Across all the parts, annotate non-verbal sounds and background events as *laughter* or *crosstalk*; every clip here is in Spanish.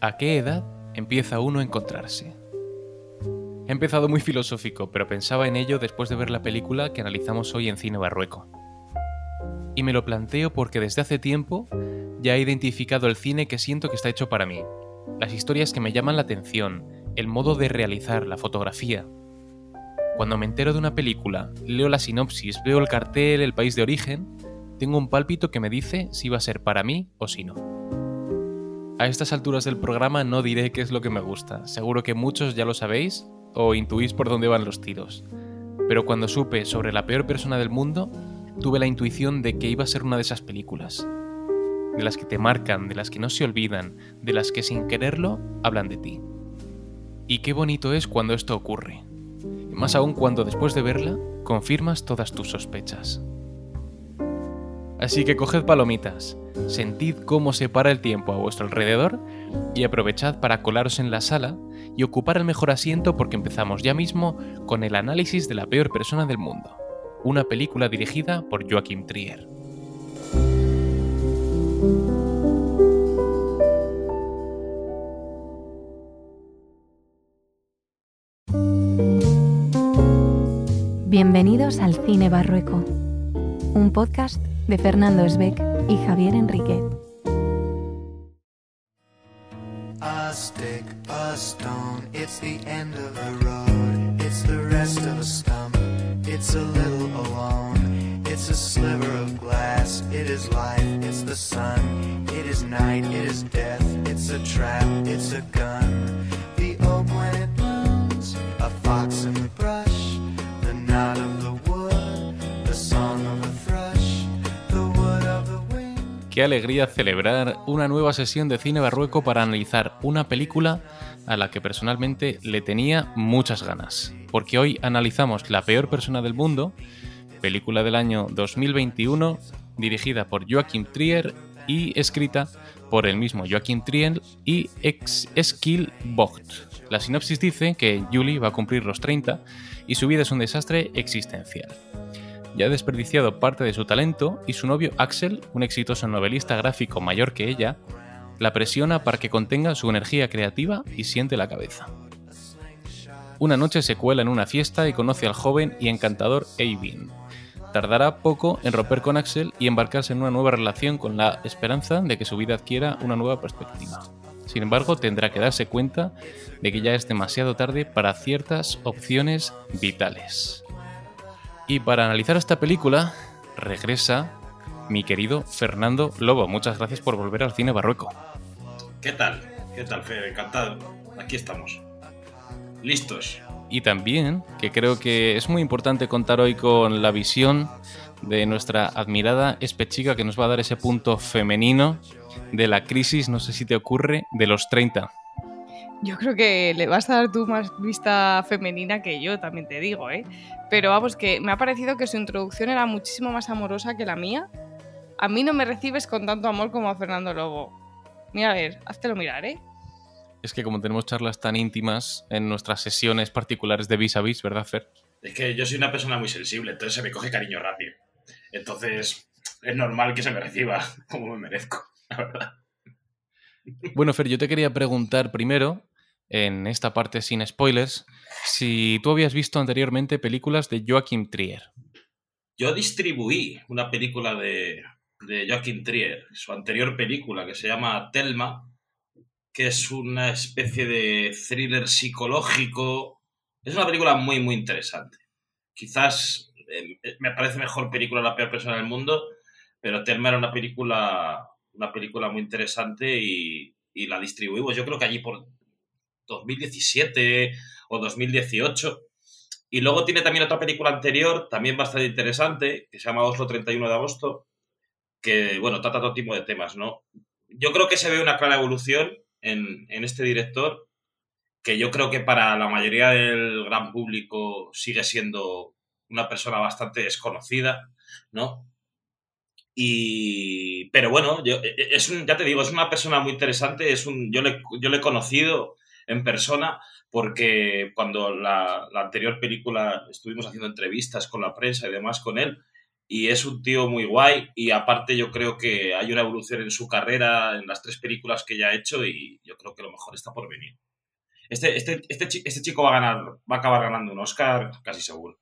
¿A qué edad empieza uno a encontrarse? He empezado muy filosófico, pero pensaba en ello después de ver la película que analizamos hoy en Cine Barrueco. Y me lo planteo porque desde hace tiempo ya he identificado el cine que siento que está hecho para mí, las historias que me llaman la atención, el modo de realizar, la fotografía. Cuando me entero de una película, leo la sinopsis, veo el cartel, el país de origen, tengo un pálpito que me dice si va a ser para mí o si no. A estas alturas del programa no diré qué es lo que me gusta, seguro que muchos ya lo sabéis o intuís por dónde van los tiros. Pero cuando supe sobre la peor persona del mundo, tuve la intuición de que iba a ser una de esas películas. De las que te marcan, de las que no se olvidan, de las que sin quererlo hablan de ti. Y qué bonito es cuando esto ocurre. Más aún cuando después de verla, confirmas todas tus sospechas. Así que coged palomitas, sentid cómo se para el tiempo a vuestro alrededor y aprovechad para colaros en la sala y ocupar el mejor asiento porque empezamos ya mismo con el análisis de la peor persona del mundo una película dirigida por Joachim Trier. Bienvenidos al Cine Barrueco, un podcast de Fernando Esbeck y Javier Enriquet. A stick, a stone, it's the end of the road, it's the rest of a stump, it's a little alone, it's a sliver of glass, it is life, it's the sun, it is night, it is death, it's a trap, it's a gun, the oak when it blooms, a fox in the brush, Qué alegría celebrar una nueva sesión de cine barrueco para analizar una película a la que personalmente le tenía muchas ganas, porque hoy analizamos La peor persona del mundo, película del año 2021, dirigida por Joachim Trier y escrita por el mismo Joachim Trier y ex Eskil Vogt. La sinopsis dice que Julie va a cumplir los 30 y su vida es un desastre existencial. Ya ha desperdiciado parte de su talento y su novio Axel, un exitoso novelista gráfico mayor que ella, la presiona para que contenga su energía creativa y siente la cabeza. Una noche se cuela en una fiesta y conoce al joven y encantador Eivin. Tardará poco en romper con Axel y embarcarse en una nueva relación con la esperanza de que su vida adquiera una nueva perspectiva. Sin embargo, tendrá que darse cuenta de que ya es demasiado tarde para ciertas opciones vitales. Y para analizar esta película, regresa mi querido Fernando Lobo. Muchas gracias por volver al cine barroco. ¿Qué tal? ¿Qué tal, Fede? Encantado. Aquí estamos. Listos. Y también, que creo que es muy importante contar hoy con la visión de nuestra admirada espechica que nos va a dar ese punto femenino de la crisis, no sé si te ocurre, de los 30. Yo creo que le vas a dar tú más vista femenina que yo, también te digo, ¿eh? Pero vamos, que me ha parecido que su introducción era muchísimo más amorosa que la mía. A mí no me recibes con tanto amor como a Fernando Lobo. Mira, a ver, háztelo mirar, ¿eh? Es que como tenemos charlas tan íntimas en nuestras sesiones particulares de vis a vis, ¿verdad, Fer? Es que yo soy una persona muy sensible, entonces se me coge cariño rápido. Entonces es normal que se me reciba *laughs* como me merezco, la verdad. Bueno, Fer, yo te quería preguntar primero, en esta parte sin spoilers, si tú habías visto anteriormente películas de Joachim Trier. Yo distribuí una película de, de Joachim Trier, su anterior película que se llama Telma, que es una especie de thriller psicológico. Es una película muy, muy interesante. Quizás eh, me parece mejor película La peor persona del mundo, pero Telma era una película, una película muy interesante y, la distribuimos. Yo creo que allí por 2017 o 2018. Y luego tiene también otra película anterior, también bastante interesante, que se llama Oslo 31 de agosto, que, bueno, trata todo tipo de temas, ¿no? Yo creo que se ve una clara evolución en, en este director, que yo creo que para la mayoría del gran público sigue siendo una persona bastante desconocida, ¿no? Y, pero bueno, yo, e, e, es ya te digo, es una persona muy interesante, es un, yo, le, yo le he conocido en persona porque cuando la, la, anterior película estuvimos haciendo entrevistas con la prensa y demás con él y es un tío muy guay y aparte yo creo que hay una evolución en su carrera, en las tres películas que ya ha hecho y yo creo que lo mejor está por venir. Este, este, este, este chico va a ganar, va a acabar ganando un Oscar casi seguro.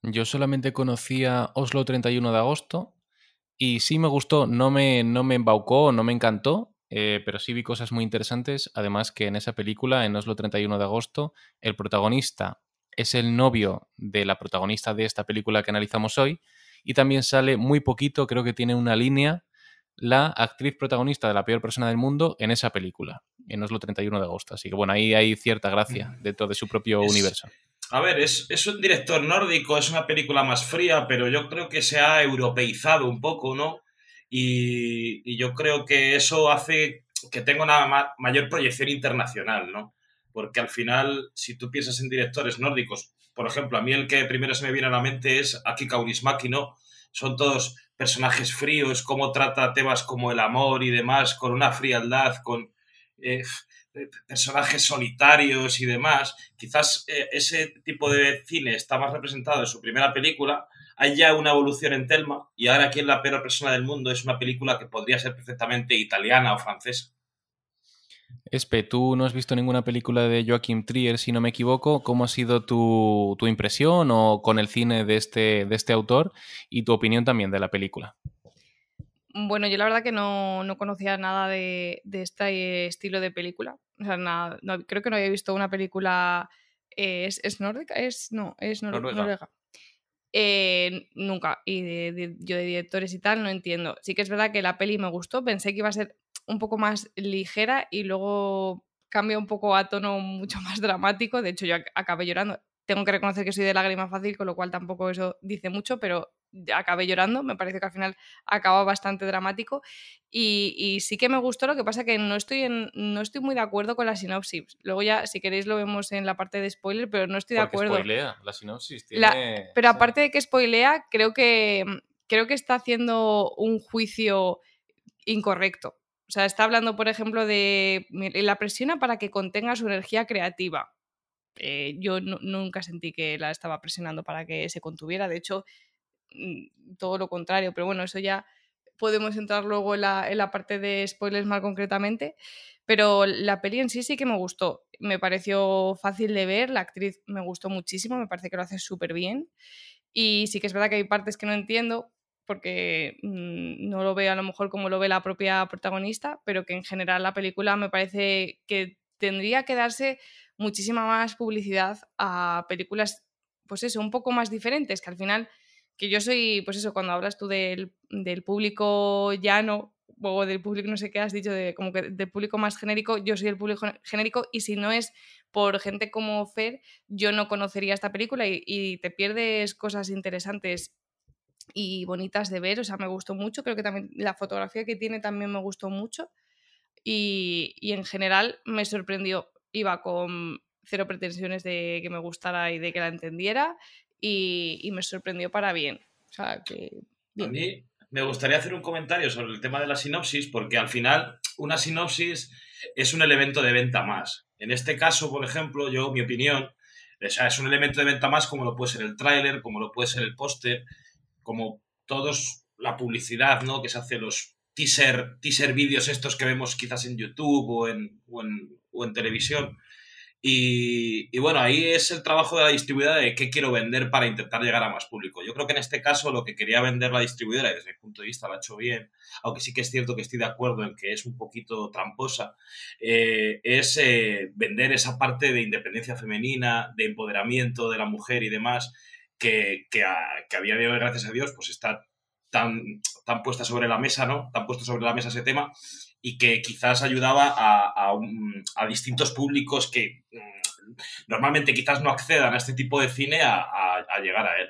Yo solamente conocía Oslo 31 de agosto y sí me gustó, no me, no me embaucó, no me encantó, eh, pero sí vi cosas muy interesantes. Además que en esa película, en Oslo 31 de agosto, el protagonista es el novio de la protagonista de esta película que analizamos hoy y también sale muy poquito, creo que tiene una línea, la actriz protagonista de La peor persona del mundo en esa película, en Oslo 31 de agosto. Así que bueno, ahí hay cierta gracia dentro de su propio Es- universo. A ver, es, es un director nórdico, es una película más fría, pero yo creo que se ha europeizado un poco, ¿no? Y, y yo creo que eso hace que tenga una ma- mayor proyección internacional, ¿no? Porque al final, si tú piensas en directores nórdicos, por ejemplo, a mí el que primero se me viene a la mente es Aki Kaurismäki, ¿no? Son todos personajes fríos, cómo trata temas como el amor y demás, con una frialdad, con eh, personajes solitarios y demás quizás eh, ese tipo de cine está más representado en su primera película. Hay ya una evolución en Telma y ahora aquí en La peor persona del mundo es una película que podría ser perfectamente italiana o francesa. Espe, tú no has visto ninguna película de Joachim Trier, si no me equivoco. ¿Cómo ha sido tu, tu impresión o con el cine de este, de este autor y tu opinión también de la película? Bueno, yo la verdad que no, no conocía nada de, de este estilo de película. O sea, nada, no- creo que no había visto una película. eh, ¿es, es nórdica? Es, no, es nor- Noruega. noruega. Eh, nunca. Y de- de- yo de directores y tal no entiendo. Sí que es verdad que la peli me gustó. Pensé que iba a ser un poco más ligera y luego cambia un poco a tono mucho *laughs* más dramático. De hecho, yo ac- acabé llorando. Tengo que reconocer que soy de lágrima fácil, con lo cual tampoco eso dice mucho, pero acabé llorando. Me parece que al final acaba bastante dramático. Y, y sí que me gustó, lo que pasa que no estoy, en, no estoy muy de acuerdo con la sinopsis. Luego ya, si queréis, lo vemos en la parte de spoiler, pero no estoy de acuerdo. spoilea la sinopsis. La- tiene- Pero aparte de que spoilea, creo que, creo que está haciendo un juicio incorrecto. O sea, está hablando, por ejemplo, de "Mi- la presiona para que contenga su energía creativa. Eh, yo nu- nunca sentí que la estaba presionando para que se contuviera. De hecho, mm, todo lo contrario. Pero bueno, eso ya podemos entrar luego en la, en la parte de spoilers más concretamente. Pero la peli en sí sí que me gustó. Me pareció fácil de ver, la actriz me gustó muchísimo, me parece que lo hace súper bien. Y sí que es verdad que hay partes que no entiendo porque mm, no lo veo a lo mejor como lo ve la propia protagonista, pero que en general la película me parece que tendría que darse muchísima más publicidad a películas, pues eso, un poco más diferentes, que al final, que yo soy, pues eso, cuando hablas tú del, del público llano o del público, no sé qué has dicho, de, como que del público más genérico, yo soy el público genérico y si no es por gente como Fer, yo no conocería esta película y, te pierdes cosas interesantes y bonitas de ver, o sea, me gustó mucho, creo que también la fotografía que tiene también me gustó mucho y, y en general me sorprendió, iba con cero pretensiones de que me gustara y de que la entendiera y, y me sorprendió para bien, o sea, que A mí me gustaría hacer un comentario sobre el tema de la sinopsis, porque al final una sinopsis es un elemento de venta más. En este caso, por ejemplo, yo, mi opinión, o sea, es un elemento de venta más como lo puede ser el tráiler, como lo puede ser el póster, como todos la publicidad, ¿no? Que se hace los teaser, teaser vídeos estos que vemos quizás en YouTube o en, o en, o en televisión. Y, bueno, ahí es el trabajo de la distribuidora de qué quiero vender para intentar llegar a más público. Yo creo que en este caso lo que quería vender la distribuidora, y desde mi punto de vista lo ha hecho bien, aunque sí que es cierto que estoy de acuerdo en que es un poquito tramposa, eh, es eh, vender esa parte de independencia femenina, de empoderamiento de la mujer y demás, que, que a día de hoy, gracias a Dios, pues está tan, tan puesta sobre la mesa, ¿no? Tan puesto sobre la mesa ese tema y que quizás ayudaba a, a, un, distintos públicos que mm, normalmente quizás no accedan a este tipo de cine a, a, llegar a él.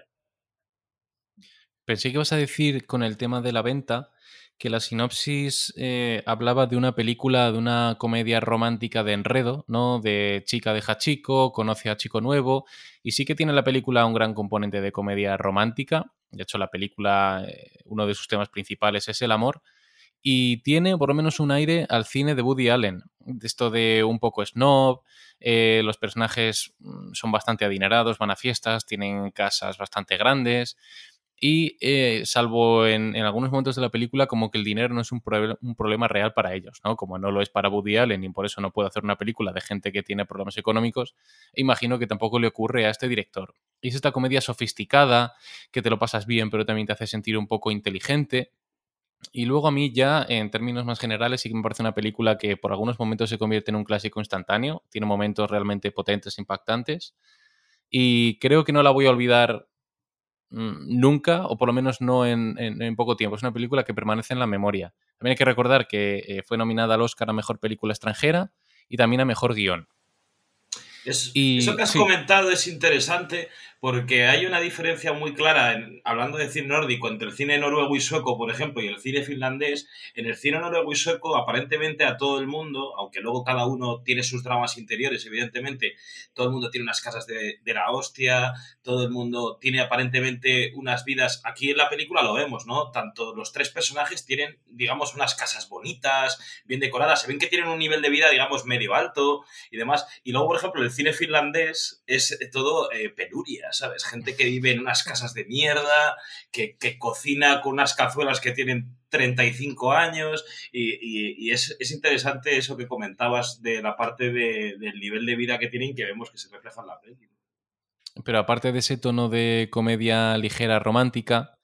Pensé que vas a decir con el tema de la venta que la sinopsis eh, hablaba de una película, de una comedia romántica de enredo, ¿no? De chica deja chico, conoce a chico nuevo, y sí que tiene la película un gran componente de comedia romántica. De hecho, la película, eh, uno de sus temas principales es el amor, y tiene por lo menos un aire al cine de Woody Allen. Esto de un poco snob, eh, los personajes mm, son bastante adinerados, van a fiestas, tienen casas bastante grandes. y eh, salvo en, algunos momentos de la película como que el dinero no es un, un, problema real para ellos, ¿no? Como no lo es para Woody Allen y por eso no puede hacer una película de gente que tiene problemas económicos, imagino que tampoco le ocurre a este director. Y es esta comedia sofisticada, que te lo pasas bien pero también te hace sentir un poco inteligente. Y luego a mí ya, en términos más generales, sí que me parece una película que por algunos momentos se convierte en un clásico instantáneo, tiene momentos realmente potentes, impactantes. Y creo que no la voy a olvidar Mm, nunca, o por lo menos no en, en, en, poco tiempo. Es una película que permanece en la memoria. También hay que recordar que eh, fue nominada al Oscar a Mejor Película Extranjera y también a Mejor Guión. Es, y, eso que has sí. comentado es interesante porque hay una diferencia muy clara, en, hablando de cine nórdico, entre el cine noruego y sueco, por ejemplo, y el cine finlandés. En el cine noruego y sueco, aparentemente a todo el mundo, aunque luego cada uno tiene sus dramas interiores, evidentemente, todo el mundo tiene unas casas de, de la hostia, todo el mundo tiene aparentemente unas vidas. Aquí en la película lo vemos, ¿no? Tanto los tres personajes tienen, digamos, unas casas bonitas, bien decoradas, se ven que tienen un nivel de vida, digamos, medio alto y demás. Y luego, por ejemplo, el cine finlandés es todo eh, penuria, ¿sabes? Gente que vive en unas casas de mierda, que, que cocina con unas cazuelas que tienen 35 años y, y, es, es, interesante eso que comentabas de la parte de, del nivel de vida que tienen que vemos que se refleja en la película. Pero aparte de ese tono de comedia ligera romántica,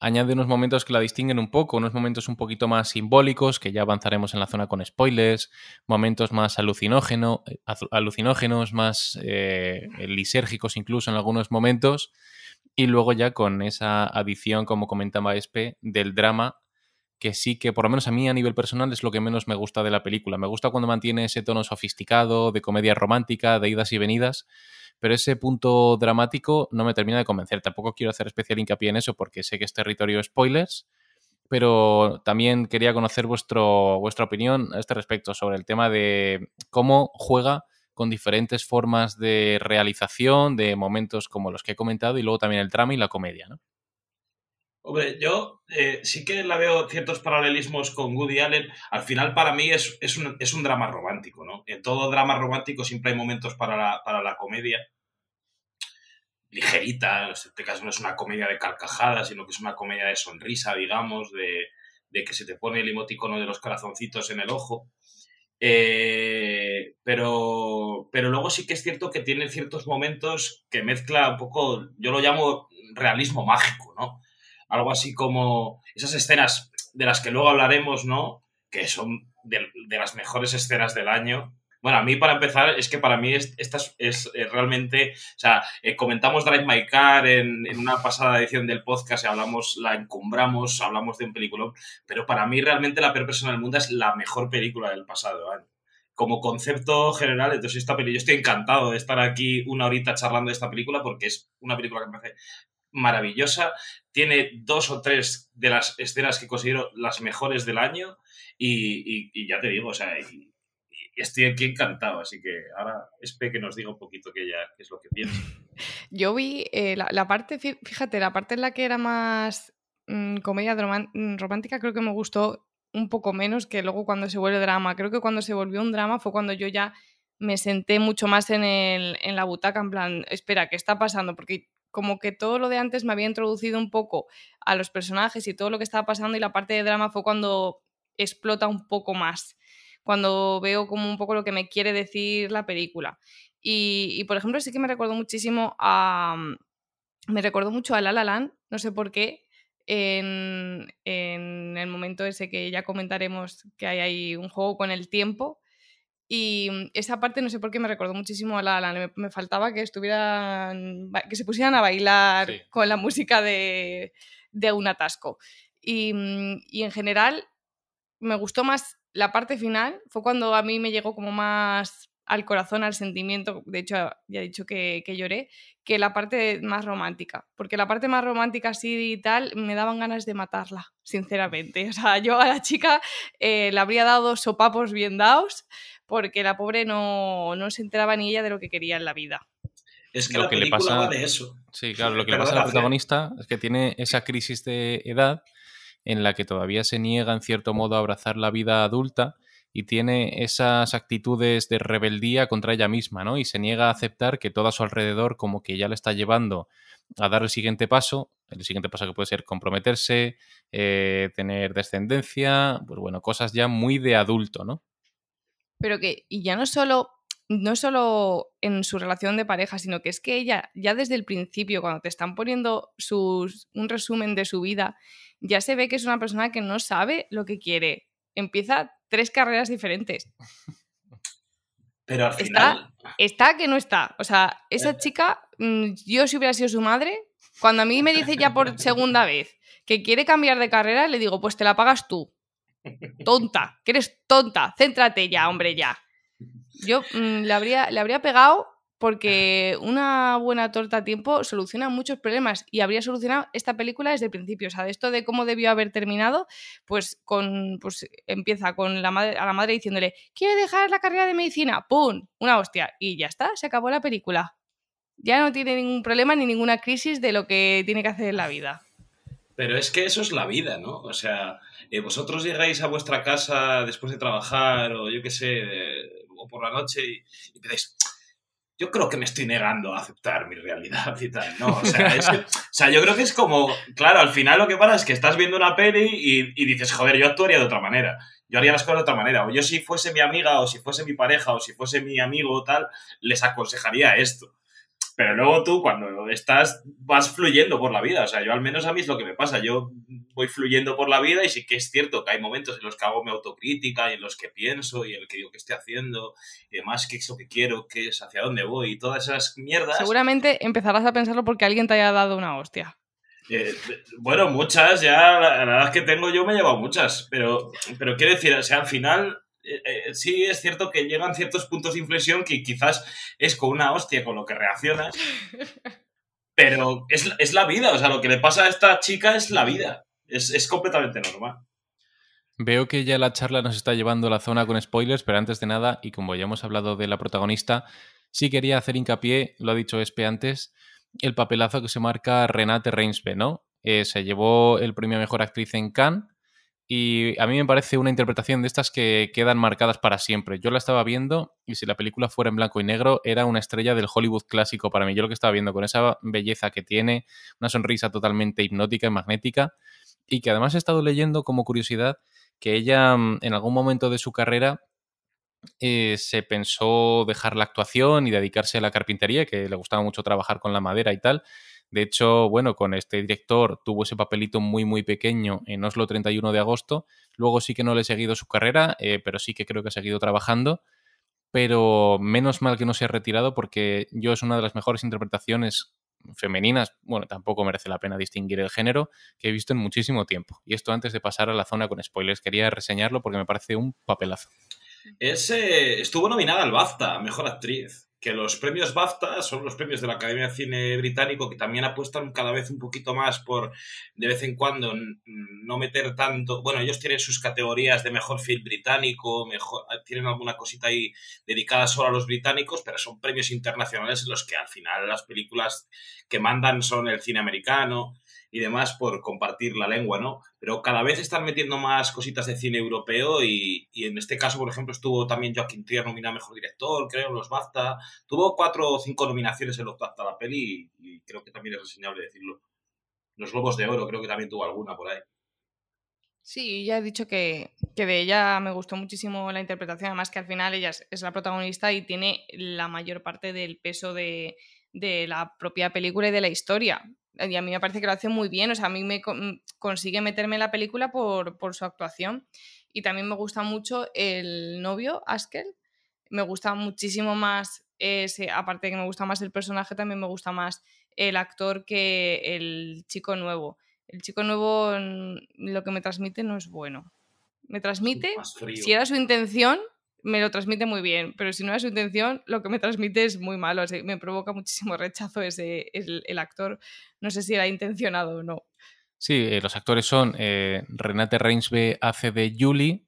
añade unos momentos que la distinguen un poco, unos momentos un poquito más simbólicos, que ya avanzaremos en la zona con spoilers, momentos más alucinógeno, alucinógenos, más eh, lisérgicos incluso en algunos momentos, y luego ya con esa adición, como comentaba Espe, del drama, que sí que por lo menos a mí a nivel personal es lo que menos me gusta de la película. Me gusta cuando mantiene ese tono sofisticado, de comedia romántica, de idas y venidas, pero ese punto dramático no me termina de convencer. Tampoco quiero hacer especial hincapié en eso porque sé que es territorio spoilers, pero también quería conocer vuestro, vuestra opinión a este respecto sobre el tema de cómo juega con diferentes formas de realización, de momentos como los que he comentado, y luego también el drama y la comedia, ¿no? Hombre, yo eh, sí que la veo ciertos paralelismos con Woody Allen. Al final, para mí, es, es, un, es un drama romántico, ¿no? En todo drama romántico siempre hay momentos para la, para la comedia. Ligerita, en este caso no es una comedia de carcajadas, sino que es una comedia de sonrisa, digamos, de, de que se te pone el emoticono de los corazoncitos en el ojo. Eh, pero, pero luego sí que es cierto que tiene ciertos momentos que mezcla un poco, yo lo llamo realismo mágico, ¿no? Algo así como esas escenas de las que luego hablaremos, ¿no? Que son de, las mejores escenas del año. Bueno, a mí para empezar, es que para mí es, esta es, es realmente, o sea, eh, comentamos Drive My Car en, una pasada edición del podcast, y hablamos, la encumbramos, hablamos de un película, pero para mí realmente La peor persona del mundo es la mejor película del pasado año. Como concepto general, entonces esta película, yo estoy encantado de estar aquí una horita charlando de esta película porque es una película que me parece maravillosa. Tiene dos o tres de las escenas que considero las mejores del año. Y, ya te digo, o sea, estoy aquí encantado. Así que ahora espero que nos diga un poquito qué es lo que piensa. *laughs* Yo vi eh, la, parte, fíjate, la parte en la que era más mmm, comedia romántica, creo que me gustó un poco menos que luego cuando se vuelve drama. Creo que cuando se volvió un drama fue cuando yo ya me senté mucho más en, el, en la butaca, en plan, espera, ¿qué está pasando? Porque como que todo lo de antes me había introducido un poco a los personajes y todo lo que estaba pasando y la parte de drama fue cuando explota un poco más, cuando veo como un poco lo que me quiere decir la película. Y, por ejemplo, sí que me recordó muchísimo a... Me recordó mucho a La Land, no sé por qué, en, en el momento ese que ya comentaremos que hay ahí un juego con el tiempo, y mm, esa parte no sé por qué me recordó muchísimo a La La me, me, faltaba que estuvieran, que se pusieran a bailar sí. con la música de, de un atasco. Y, mm, y, en general me gustó más la parte final, fue cuando a mí me llegó como más al corazón, al sentimiento, de hecho ya he dicho que, que lloré, que la parte más romántica, porque la parte más romántica así y tal me daban ganas de matarla, sinceramente. O sea, yo a la chica eh, le habría dado sopapos bien dados porque la pobre no, no se enteraba ni ella de lo que quería en la vida. Es que lo que le pasa de eso. Sí, claro, lo que le pasa a la protagonista es que tiene esa crisis de edad en la que todavía se niega en cierto modo a abrazar la vida adulta y tiene esas actitudes de rebeldía contra ella misma, ¿no? Y se niega a aceptar que todo a su alrededor como que ya le está llevando a dar el siguiente paso El siguiente paso que puede ser comprometerse, eh, tener descendencia, pues bueno, cosas ya muy de adulto, ¿no? Pero que, y ya no solo, no solo en su relación de pareja, sino que es que ella, ya desde el principio, cuando te están poniendo sus, un resumen de su vida, ya se ve que es una persona que no sabe lo que quiere. Empieza tres carreras diferentes. Pero al Está, final. está que no está. O sea, esa Eh. chica, mm, yo si hubiera sido su madre, cuando a mí me dice ya por *laughs* segunda vez que quiere cambiar de carrera, le digo, pues te la pagas tú. Tonta, que eres tonta. Céntrate ya, hombre, ya. Yo mm, le, habría, le habría pegado porque una buena torta a tiempo soluciona muchos problemas y habría solucionado esta película desde el principio. O sea, de esto de cómo debió haber terminado, pues con pues empieza con la madre, a la madre diciéndole, quiere dejar la carrera de medicina, ¡pum! Una hostia. Y ya está, se acabó la película. Ya no tiene ningún problema ni ninguna crisis de lo que tiene que hacer en la vida. Pero es que eso es la vida, ¿no? O sea, eh, vosotros llegáis a vuestra casa después de trabajar o yo qué sé, eh, o por la noche y, y pensáis, yo creo que me estoy negando a aceptar mi realidad y tal, ¿no? O sea, es que- *laughs* o sea, yo creo que es como, claro, al final lo que pasa es que estás viendo una peli y, y dices, joder, yo actuaría de otra manera. Yo haría las cosas de otra manera. O yo si fuese mi amiga, o si fuese mi pareja, o si fuese mi amigo o tal, les aconsejaría esto. Pero luego tú, cuando estás, vas fluyendo por la vida. O sea, yo al menos a mí es lo que me pasa. Yo voy fluyendo por la vida y sí que es cierto que hay momentos en los que hago mi autocrítica y en los que pienso y en el que digo qué estoy haciendo y demás, qué es lo que quiero, qué es, hacia dónde voy y todas esas mierdas. Seguramente empezarás a pensarlo porque alguien te haya dado una hostia. Eh, bueno, muchas, ya la, la edad que tengo yo me he llevado muchas, pero, pero quiero decir, o sea, al final eh, eh, sí es cierto que llegan ciertos puntos de inflexión que quizás es con una hostia con lo que reaccionas, *laughs* pero es, es la vida, o sea, lo que le pasa a esta chica es la vida, es, es completamente normal. Veo que ya la charla nos está llevando a la zona con spoilers, pero antes de nada, y como ya hemos hablado de la protagonista, sí quería hacer hincapié, lo ha dicho Espe antes, el papelazo que se marca Renate Reinsve, ¿no? Eh, se llevó el premio a Mejor Actriz en Cannes y a mí me parece una interpretación de estas que quedan marcadas para siempre. Yo la estaba viendo y si la película fuera en blanco y negro era una estrella del Hollywood clásico para mí. Yo lo que estaba viendo con esa belleza que tiene, una sonrisa totalmente hipnótica y magnética y que además he estado leyendo como curiosidad que ella mm, en algún momento de su carrera eh, se pensó dejar la actuación y dedicarse a la carpintería, que le gustaba mucho trabajar con la madera y tal. De hecho, bueno, con este director tuvo ese papelito muy, muy pequeño en Oslo 31 de agosto. Luego sí que no le he seguido su carrera, eh, pero sí que creo que ha seguido trabajando. Pero menos mal que no se ha retirado porque yo es una de las mejores interpretaciones femeninas, bueno, tampoco merece la pena distinguir el género, que he visto en muchísimo tiempo. Y esto antes de pasar a la zona con spoilers, quería reseñarlo porque me parece un papelazo. Es, eh, estuvo nominada al BAFTA, Mejor Actriz. Que los premios BAFTA son los premios de la Academia de Cine Británico que también apuestan cada vez un poquito más por, de vez en cuando, no meter tanto. Bueno, ellos tienen sus categorías de mejor film británico, mejor, tienen alguna cosita ahí dedicada solo a los británicos, pero son premios internacionales en los que al final las películas que mandan son el cine americano y demás por compartir la lengua, ¿no? Pero cada vez están metiendo más cositas de cine europeo y, y en este caso, por ejemplo, estuvo también Joaquín Trier nominado Mejor Director, creo, los BAFTA. Tuvo cuatro o cinco nominaciones en los BAFTA la peli y, y creo que también es reseñable decirlo. Los Globos de Oro creo que también tuvo alguna por ahí. Sí, ya he dicho que, que de ella me gustó muchísimo la interpretación, además que al final ella es, es la protagonista y tiene la mayor parte del peso de, de la propia película y de la historia. Y a mí me parece que lo hace muy bien, o sea, a mí me con- consigue meterme en la película por, por su actuación. Y también me gusta mucho el novio, Askel. Me gusta muchísimo más, ese, aparte de que me gusta más el personaje, también me gusta más el actor que el chico nuevo. El chico nuevo mm, lo que me transmite no es bueno. Me transmite, si era su intención, me lo transmite muy bien, pero si no era su intención, lo que me transmite es muy malo. así, me provoca muchísimo *laughs* rechazo ese, el, el actor. No sé si era intencionado o no. Sí, eh, los actores son eh, Renate Reinsve hace de Julie,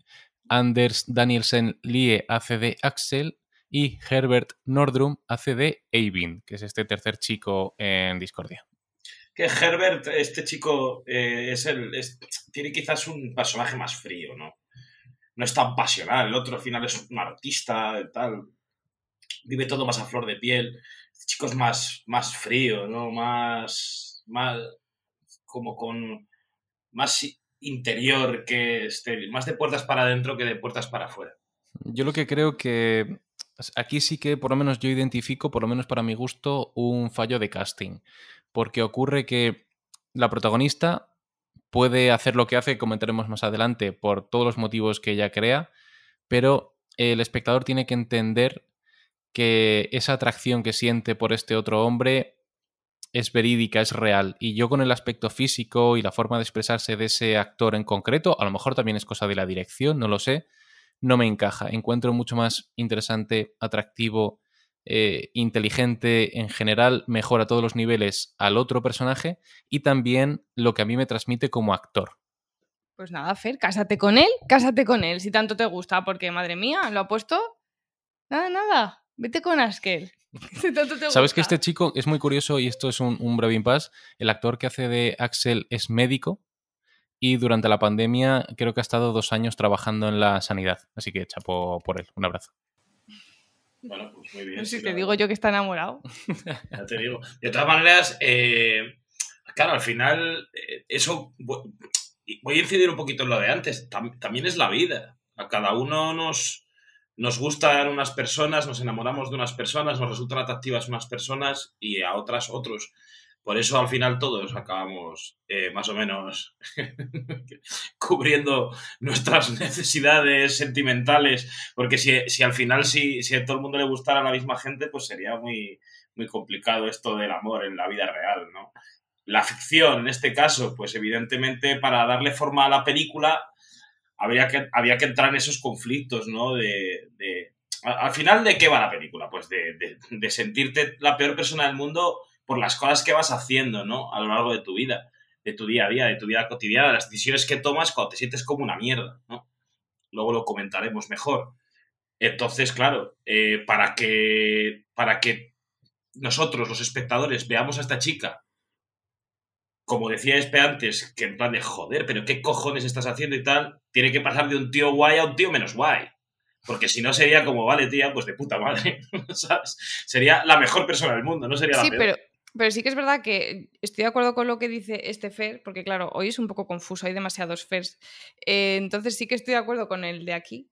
Anders Danielsen Lie hace de Axel y Herbert Nordrum hace de Eivind, que es este tercer chico en Discordia. Que Herbert, este chico, eh, es el, es- tiene quizás un personaje más frío, ¿no? No es tan pasional. El otro al final es un artista tal. Vive todo más a flor de piel. Este chico es más, más frío, ¿no? Más, más... como con más interior que este, más de puertas para adentro que de puertas para afuera. Yo lo que creo que aquí sí que por lo menos yo identifico, por lo menos para mi gusto, un fallo de casting. Porque ocurre que la protagonista puede hacer lo que hace, comentaremos más adelante, por todos los motivos que ella crea, pero el espectador tiene que entender que esa atracción que siente por este otro hombre es verídica, es real. Y yo con el aspecto físico y la forma de expresarse de ese actor en concreto, a lo mejor también es cosa de la dirección, no lo sé, no me encaja. Encuentro mucho más interesante, atractivo, eh, inteligente en general, mejor a todos los niveles al otro personaje y también lo que a mí me transmite como actor. Pues nada, Fer, cásate con él, cásate con él, si tanto te gusta, porque madre mía, lo ha puesto. Nada, nada, vete con Askel. *laughs* Si tanto te Sabes que gusta. este chico es muy curioso y esto es un, un breve impasse. El actor que hace de Axel es médico y durante la pandemia creo que ha estado dos años trabajando en la sanidad. Así que chapo por él. Un abrazo. Bueno, pues muy No bien. sé si te digo yo que está enamorado. *laughs* Ya te digo. De todas maneras, eh, claro, al final, eh, eso. vo- Voy a incidir un poquito en lo de antes. Tam- también es la vida. A cada uno nos, nos gustan unas personas, nos enamoramos de unas personas, nos resultan atractivas unas personas y a otras otros. Por eso al final todos acabamos eh, más o menos *laughs* cubriendo nuestras necesidades sentimentales. Porque si, si al final si, si a todo el mundo le gustara la misma gente, pues sería muy, muy complicado esto del amor en la vida real, ¿no? La ficción, en este caso, pues evidentemente para darle forma a la película habría que, había que entrar en esos conflictos, ¿no? De, de- a- al final, ¿de qué va la película? Pues de, de- de sentirte la peor persona del mundo por las cosas que vas haciendo, ¿no? A lo largo de tu vida, de tu día a día, de tu vida cotidiana, de las decisiones que tomas cuando te sientes como una mierda, ¿no? Luego lo comentaremos mejor. Entonces, claro, eh, para, que, para que nosotros, los espectadores, veamos a esta chica, como decía Espe antes, que en plan de joder, pero ¿qué cojones estás haciendo y tal? Tiene que pasar de un tío guay a un tío menos guay. Porque si no sería como, vale, tía, pues de puta madre. *laughs* ¿sabes? Sería la mejor persona del mundo, no sería la Sí, peor. pero, pero sí que es verdad que estoy de acuerdo con lo que dice este Fer, porque claro, hoy es un poco confuso, hay demasiados Fers. Eh, entonces sí que estoy de acuerdo con el de aquí,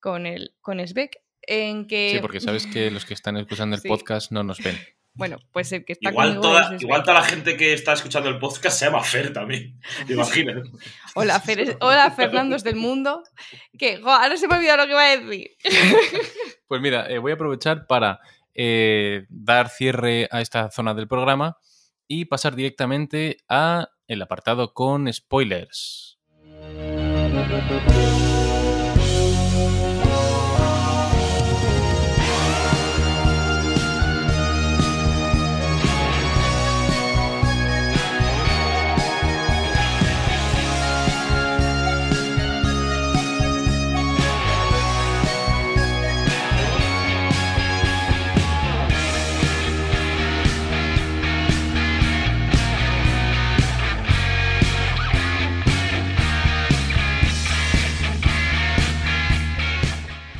con el con Sbeck, en que... Sí, porque sabes que los que están escuchando el *laughs* Sí. podcast no nos ven. Bueno, pues el que está Igual conmigo toda, es Sbeck. igual toda la gente que está escuchando el podcast se llama Fer también. ¿Te imaginas? *laughs* Hola, Fer- hola Fernandos del mundo. Que jo, ahora se me ha olvidado lo que iba a decir. *laughs* Pues mira, eh, voy a aprovechar para eh, dar cierre a esta zona del programa y pasar directamente a el apartado con spoilers.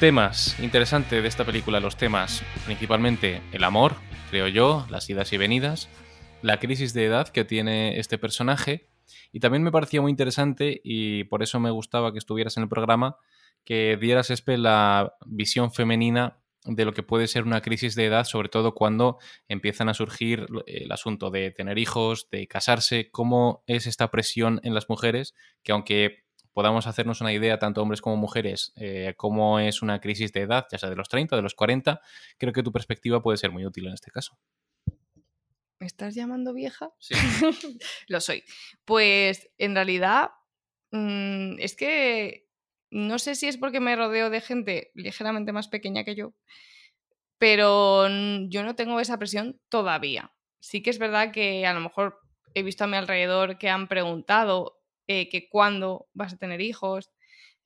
Temas, interesante de esta película, los temas, principalmente el amor, creo yo, las idas y venidas, la crisis de edad que tiene este personaje, y también me parecía muy interesante, y por eso me gustaba que estuvieras en el programa, que dieras, Espe, la visión femenina de lo que puede ser una crisis de edad, sobre todo cuando empiezan a surgir el asunto de tener hijos, de casarse, cómo es esta presión en las mujeres, que aunque podamos hacernos una idea, tanto hombres como mujeres, eh, cómo es una crisis de edad, ya sea de los 30 o de los 40, creo que tu perspectiva puede ser muy útil en este caso. ¿Me estás llamando vieja? Sí. *laughs* Lo soy. Pues en realidad mm, es que no sé si es porque me rodeo de gente ligeramente más pequeña que yo, pero yo no tengo esa presión todavía. Sí que es verdad que a lo mejor he visto a mi alrededor que han preguntado eh, que cuándo vas a tener hijos,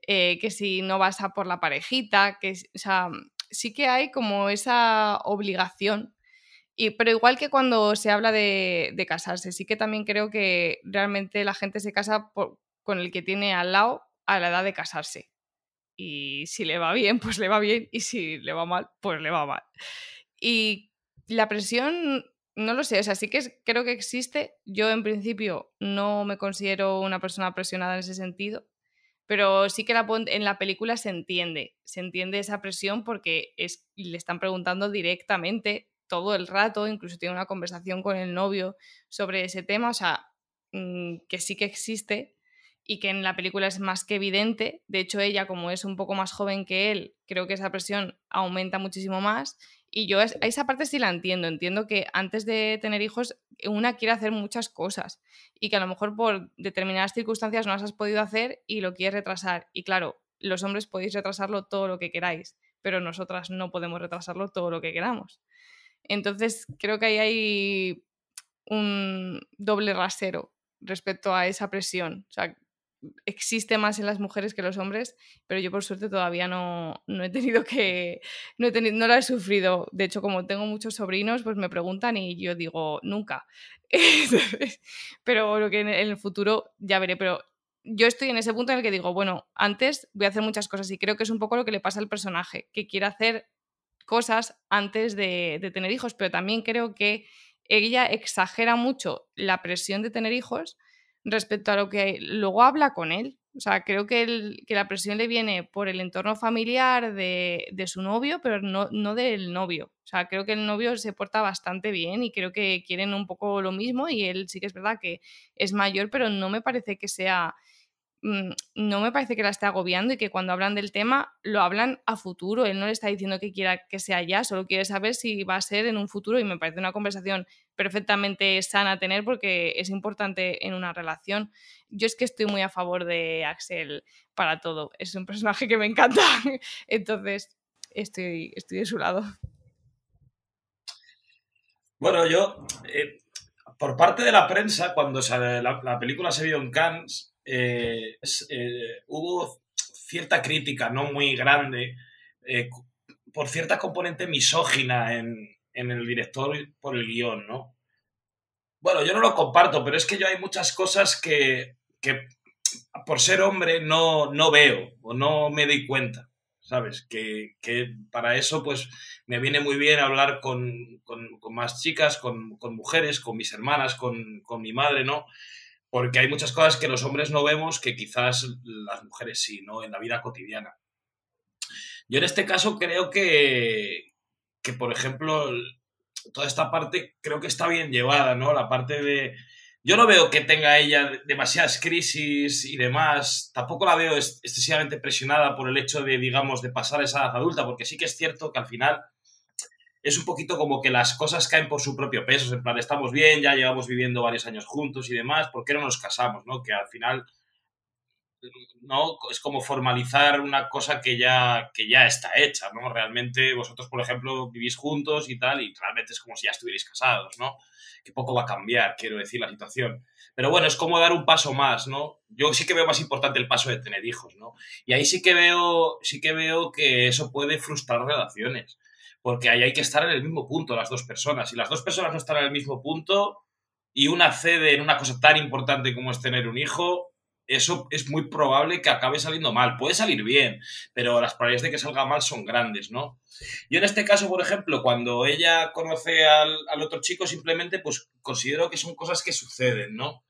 eh, que si no vas a por la parejita, que o sea, sí que hay como esa obligación. Y, pero igual que cuando se habla de, casarse, sí que también creo que realmente la gente se casa con el que tiene al lado a la edad de casarse. Y si le va bien, pues le va bien. Y si le va mal, pues le va mal. Y la presión no lo sé, o sea, sí que es- creo que existe. Yo en principio no me considero una persona presionada en ese sentido, pero sí que en la película se entiende, se entiende esa presión porque es, le están preguntando directamente todo el rato, incluso tiene una conversación con el novio sobre ese tema, o sea, mm, que sí que existe y que en la película es más que evidente. De hecho, ella, como es un poco más joven que él, creo que esa presión aumenta muchísimo más. Y yo es- esa parte sí la entiendo. Entiendo que antes de tener hijos, una quiere hacer muchas cosas y que a lo mejor por determinadas circunstancias no las has podido hacer y lo quieres retrasar. Y claro, los hombres podéis retrasarlo todo lo que queráis, pero nosotras no podemos retrasarlo todo lo que queramos. Entonces, creo que ahí hay un doble rasero respecto a esa presión. O sea, existe más en las mujeres que en los hombres, pero yo por suerte todavía no, no he tenido que, no, he tenido, no la he sufrido. De hecho, como tengo muchos sobrinos, pues me preguntan y yo digo, nunca. *laughs* Pero lo que en el futuro ya veré, pero yo estoy en ese punto en el que digo, bueno, antes voy a hacer muchas cosas y creo que es un poco lo que le pasa al personaje, que quiere hacer cosas antes de, de tener hijos, pero también creo que ella exagera mucho la presión de tener hijos respecto a lo que luego habla con él. O sea, creo que, el- que la presión le viene por el entorno familiar de, de su novio, pero no, no del novio. O sea, creo que el novio se porta bastante bien y creo que quieren un poco lo mismo y él sí que es verdad que es mayor, pero no me parece que sea no me parece que la esté agobiando y que cuando hablan del tema lo hablan a futuro. Él no le está diciendo que quiera que sea ya, solo quiere saber si va a ser en un futuro y me parece una conversación perfectamente sana tener porque es importante en una relación. Yo es que estoy muy a favor de Axel para todo. Es un personaje que me encanta. *laughs* Entonces, estoy, estoy de su lado. Bueno, yo, eh, por parte de la prensa, cuando se- la, la película se vio en Cannes, eh, eh, hubo cierta crítica, no muy grande, eh, por cierta componente misógina en, en el director por el guion, ¿no? Bueno, yo no lo comparto, pero es que yo hay muchas cosas que, que por ser hombre no, no veo o no me doy cuenta, ¿sabes? Que, que para eso, pues, me viene muy bien hablar con, con- con más chicas, con, con mujeres, con mis hermanas, con mi madre, ¿no? Porque hay muchas cosas que los hombres no vemos que quizás las mujeres sí, ¿no? En la vida cotidiana. Yo en este caso creo que, que por ejemplo, toda esta parte creo que está bien llevada, ¿no? La parte de... Yo no veo que tenga ella demasiadas crisis y demás. Tampoco la veo ex- excesivamente presionada por el hecho de, digamos, de pasar esa edad adulta, porque sí que es cierto que al final es un poquito como que las cosas caen por su propio peso. En plan, estamos bien, ya llevamos viviendo varios años juntos y demás, ¿por qué no nos casamos? ¿no? Que al final no es como formalizar una cosa que ya, que ya está hecha, ¿no? Realmente vosotros, por ejemplo, vivís juntos y tal, y realmente es como si ya estuvierais casados, ¿no? Que poco va a cambiar, quiero decir, la situación. Pero bueno, es como dar un paso más, ¿no? Yo sí que veo más importante el paso de tener hijos, ¿no? Y ahí sí que veo, sí que veo que eso puede frustrar relaciones, porque ahí hay que estar en el mismo punto las dos personas. Si las dos personas no están en el mismo punto y una cede en una cosa tan importante como es tener un hijo, eso es muy probable que acabe saliendo mal. Puede salir bien, pero las probabilidades de que salga mal son grandes, ¿no? Yo en este caso, por ejemplo, cuando ella conoce al, al otro chico, simplemente pues considero que son cosas que suceden, ¿no?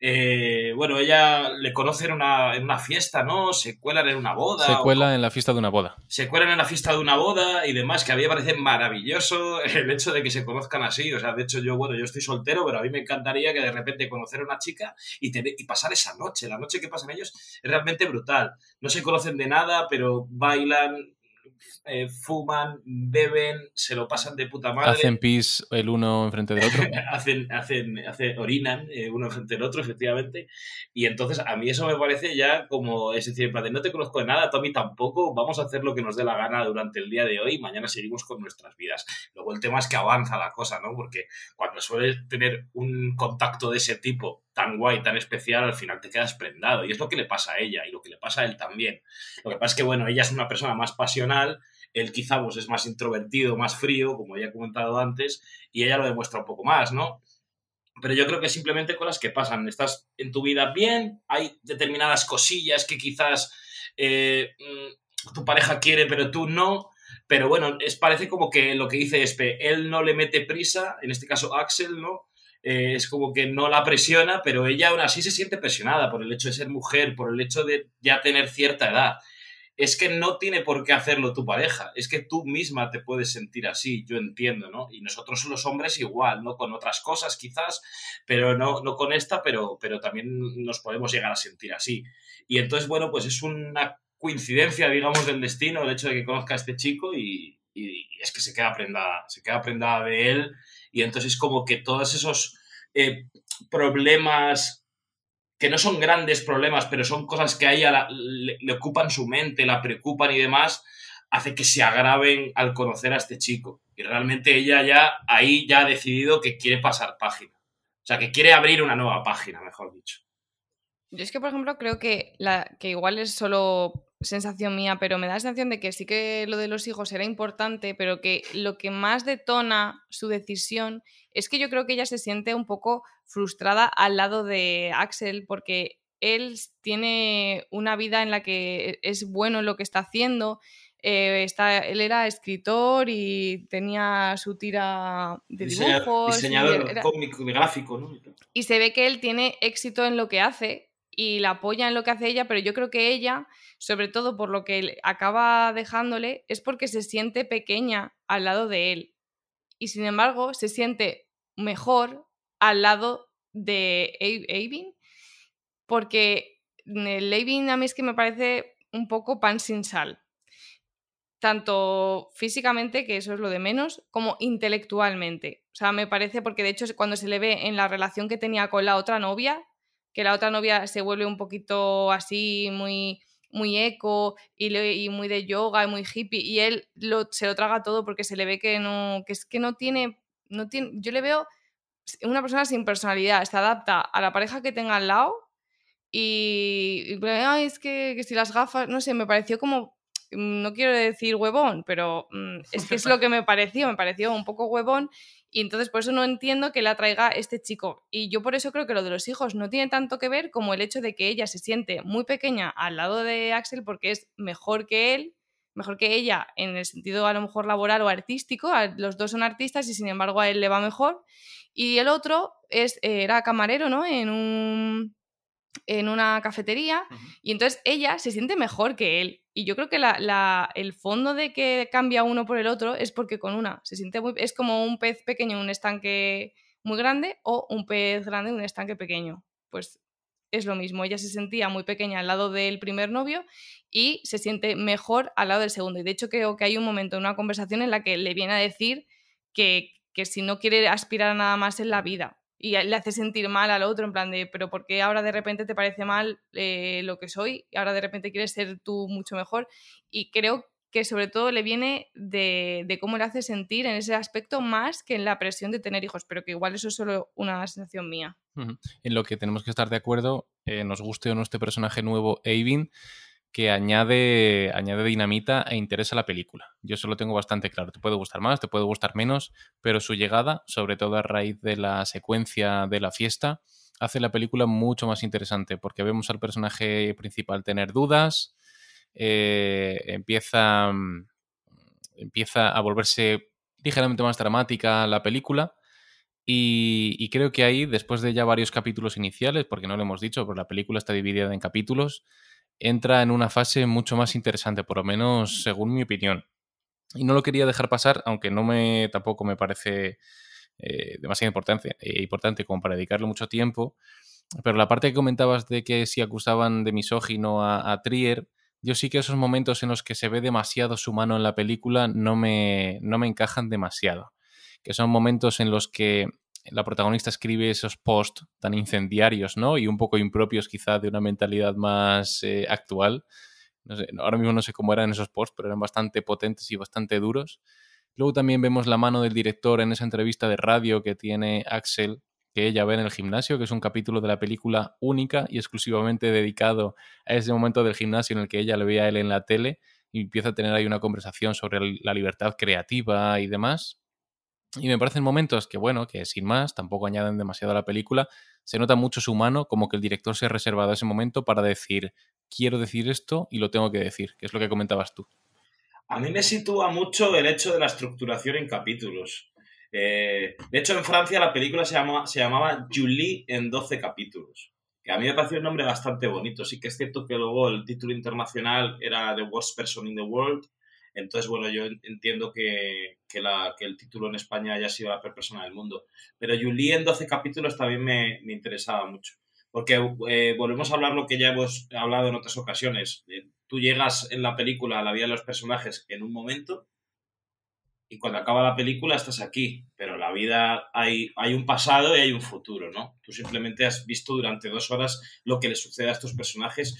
Eh, bueno, ella le conoce en una, en una fiesta, ¿no? Se cuelan en una boda. Se o cuela en la fiesta de una boda. se cuelan en la fiesta de una boda y demás, que a mí me parece maravilloso *laughs* el hecho de que se conozcan así. O sea, de hecho, yo, bueno, yo estoy soltero, pero a mí me encantaría que de repente conocer a una chica y, tener- y pasar esa noche. La noche que pasan ellos es realmente brutal. No se conocen de nada, pero bailan, eh, fuman, beben, se lo pasan de puta madre Hacen pis el uno enfrente del otro. *laughs* hacen, hacen, hacen, orinan eh, uno frente al otro, efectivamente. Y entonces a mí eso me parece ya como, es decir, no te conozco de nada, tú a mí tampoco, vamos a hacer lo que nos dé la gana durante el día de hoy y mañana seguimos con nuestras vidas. Luego el tema es que avanza la cosa, ¿no? Porque cuando sueles tener un contacto de ese tipo tan guay, tan especial, al final te quedas prendado. Y es lo que le pasa a ella y lo que le pasa a él también. Lo que pasa es que, bueno, ella es una persona más pasional, él quizá pues, es más introvertido, más frío, como ya he comentado antes, y ella lo demuestra un poco más, ¿no? Pero yo creo que simplemente cosas que pasan. Estás en tu vida bien, hay determinadas cosillas que quizás eh, mm, tu pareja quiere, pero tú no. Pero bueno, es, parece como que lo que dice Espe, él no le mete prisa, en este caso Axel, ¿no? Eh, es como que no la presiona, pero ella aún así se siente presionada por el hecho de ser mujer, por el hecho de ya tener cierta edad. Es que no tiene por qué hacerlo tu pareja, es que tú misma te puedes sentir así, yo entiendo, ¿no? Y nosotros los hombres igual, ¿no? Con otras cosas quizás, pero no, no con esta, pero, pero también nos podemos llegar a sentir así. Y entonces, bueno, pues es una coincidencia, digamos, del destino, el hecho de que conozca a este chico y, y es que se queda prendada, se queda prendada de él y entonces como que todos esos eh, problemas que no son grandes problemas, pero son cosas que a ella le, ocupan su mente, la preocupan y demás, hace que se agraven al conocer a este chico. Y realmente ella ya ahí ya ha decidido que quiere pasar página. O sea, que quiere abrir una nueva página, mejor dicho. Yo es que, por ejemplo, creo que, la, que igual es solo sensación mía, pero me da la sensación de que sí que lo de los hijos era importante, pero que lo que más detona su decisión es que yo creo que ella se siente un poco frustrada al lado de Axel porque él tiene una vida en la que es bueno en lo que está haciendo. Eh, está, él era escritor y tenía su tira de dibujos. Diseñador cómico, gráfico, ¿no? Y se ve que él tiene éxito en lo que hace y la apoya en lo que hace ella, pero yo creo que ella, sobre todo por lo que acaba dejándole, es porque se siente pequeña al lado de él. Y sin embargo, se siente mejor al lado de Avin, porque el a mí es que me parece un poco pan sin sal. Tanto físicamente, que eso es lo de menos, como intelectualmente. O sea, me parece, porque de hecho cuando se le ve en la relación que tenía con la otra novia, que la otra novia se vuelve un poquito así, muy, muy eco y, muy de yoga y muy hippie, y él lo, se lo traga todo porque se le ve que no, que es que no tiene, no tiene, yo le veo una persona sin personalidad, se adapta a la pareja que tenga al lado y, es que, que si las gafas, no sé, me pareció como no quiero decir huevón, pero mm, *laughs* es que es lo que me pareció, me pareció un poco huevón y entonces por eso no entiendo que la traiga este chico. Y yo por eso creo que lo de los hijos no tiene tanto que ver como el hecho de que ella se siente muy pequeña al lado de Axel porque es mejor que él, mejor que ella en el sentido a lo mejor laboral o artístico. Los dos son artistas y sin embargo a él le va mejor. Y el otro es, era camarero, ¿no? En un en una cafetería y entonces ella se siente mejor que él. Y yo creo que el fondo de que cambia uno por el otro es porque con una se siente muy... Es como un pez pequeño en un estanque muy grande o un pez grande en un estanque pequeño. Pues es lo mismo. Ella se sentía muy pequeña al lado del primer novio y se siente mejor al lado del segundo. Y de hecho creo que hay un momento en una conversación en la que le viene a decir que, que si no quiere aspirar a nada más en la vida, y le hace sentir mal al otro, en plan de, pero ¿por qué ahora de repente te parece mal eh, lo que soy? Y ahora de repente quieres ser tú mucho mejor. Y creo que sobre todo le viene de, cómo le hace sentir en ese aspecto más que en la presión de tener hijos, pero que igual eso es solo una sensación mía. En lo que tenemos que estar de acuerdo, eh, nos guste o no este personaje nuevo, Avin, que añade, añade dinamita e interesa a la película. Yo eso lo tengo bastante claro. Te puede gustar más, te puede gustar menos, pero su llegada, sobre todo a raíz de la secuencia de la fiesta, hace la película mucho más interesante porque vemos al personaje principal tener dudas, eh, empieza, mm, empieza a volverse ligeramente más dramática la película. Y, y, creo que ahí, después de ya varios capítulos iniciales, porque no lo hemos dicho, pero la película está dividida en capítulos, entra en una fase mucho más interesante, por lo menos según mi opinión. Y no lo quería dejar pasar, aunque no me tampoco me parece eh, demasiado importante, eh, importante como para dedicarle mucho tiempo. Pero la parte que comentabas de que si acusaban de misógino a, a, Trier, yo sí que esos momentos en los que se ve demasiado su mano en la película no me, no me encajan demasiado. Que son momentos en los que la protagonista escribe esos posts tan incendiarios, ¿no? Y un poco impropios quizá de una mentalidad más eh, actual. ahora mismo no sé cómo eran esos posts, pero eran bastante potentes y bastante duros. Luego también vemos la mano del director en esa entrevista de radio que tiene Axel, que ella ve en el gimnasio, que es un capítulo de la película única y exclusivamente dedicado a ese momento del gimnasio en el que ella le ve a él en la tele y empieza a tener ahí una conversación sobre la libertad creativa y demás. Y me parecen momentos que, bueno, que sin más, tampoco añaden demasiado a la película. Se nota mucho su mano, como que el director se ha reservado ese momento para decir, quiero decir esto y lo tengo que decir, que es lo que comentabas tú. A mí me sitúa mucho el hecho de la estructuración en capítulos. Eh, de hecho, en Francia la película se, llama, se llamaba Julie en 12 capítulos. Que a mí me pareció un nombre bastante bonito. Sí que es cierto que luego el título internacional era The Worst Person in the World. Entonces, bueno, yo entiendo que, que, la, que el título en España haya sido la peor persona del mundo. Pero Julie en 12 capítulos también me, me interesaba mucho. Porque eh, volvemos a hablar lo que ya hemos hablado en otras ocasiones. Eh, tú llegas en la película a la vida de los personajes en un momento y cuando acaba la película estás aquí, pero la vida hay, hay un pasado y hay un futuro, ¿no? Tú simplemente has visto durante dos horas lo que le sucede a estos personajes,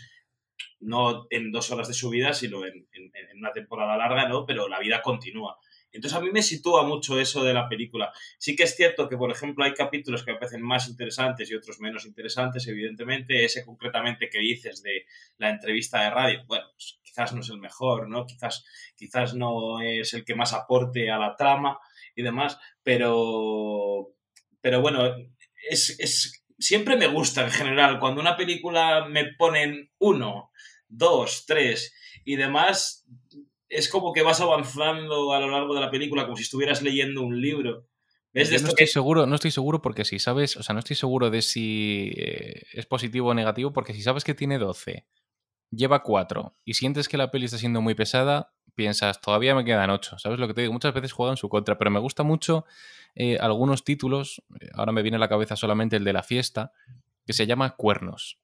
no en dos horas de su vida, sino en, en, en una temporada larga, ¿no? Pero la vida continúa. Entonces a mí me sitúa mucho eso de la película. Sí que es cierto que, por ejemplo, hay capítulos que me parecen más interesantes y otros menos interesantes, evidentemente. Ese concretamente que dices de la entrevista de radio, bueno, pues quizás no es el mejor, ¿no? Quizás, quizás no es el que más aporte a la trama y demás, pero, pero bueno, es, es, siempre me gusta en general cuando una película me ponen uno, dos, tres y demás, es como que vas avanzando a lo largo de la película como si estuvieras leyendo un libro. ¿Ves? no estoy que... seguro, no estoy seguro porque si sabes, o sea, no estoy seguro de si eh, es positivo o negativo, porque si sabes que tiene 12, lleva 4 y sientes que la peli está siendo muy pesada, piensas, todavía me quedan 8. ¿Sabes lo que te digo? Muchas veces juegan su contra, pero me gusta mucho eh, algunos títulos, eh, ahora me viene a la cabeza solamente el de la fiesta, que se llama Cuernos.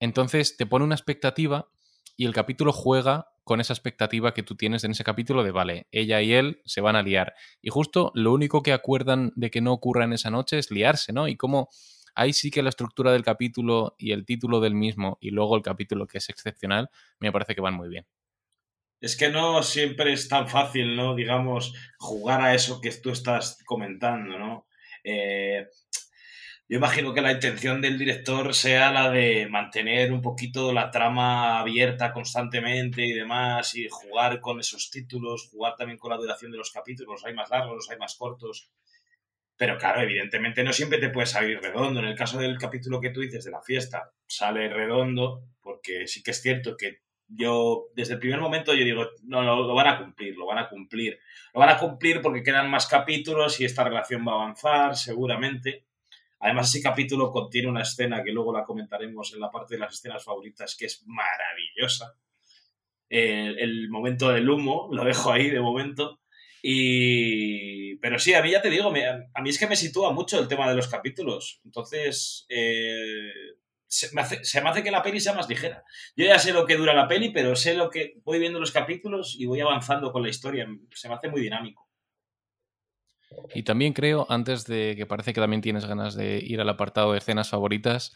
Entonces te pone una expectativa y el capítulo juega con esa expectativa que tú tienes en ese capítulo de, vale, ella y él se van a liar. Y justo lo único que acuerdan de que no ocurra en esa noche es liarse, ¿no? Y como ahí sí que la estructura del capítulo y el título del mismo y luego el capítulo que es excepcional, me parece que van muy bien. Es que no siempre es tan fácil, ¿no? Digamos, jugar a eso que tú estás comentando, ¿no? Eh, yo imagino que la intención del director sea la de mantener un poquito la trama abierta constantemente y demás, y jugar con esos títulos, jugar también con la duración de los capítulos, los hay más largos, los hay más cortos. Pero claro, evidentemente no siempre te puede salir redondo. En el caso del capítulo que tú dices de la fiesta, sale redondo, porque sí que es cierto que yo, desde el primer momento, yo digo, no, lo, van a cumplir, lo van a cumplir. Lo van a cumplir porque quedan más capítulos y esta relación va a avanzar, seguramente. Además, ese capítulo contiene una escena que luego la comentaremos en la parte de las escenas favoritas, que es maravillosa. El, el momento del humo, lo dejo ahí de momento. Y... Pero sí, a mí ya te digo, me, a mí es que me sitúa mucho el tema de los capítulos. Entonces, eh, se, hace, se me hace que la peli sea más ligera. Yo ya sé lo que dura la peli, pero sé lo que voy viendo los capítulos y voy avanzando con la historia. Se me hace muy dinámico. Y también creo, antes de que parece que también tienes ganas de ir al apartado de escenas favoritas,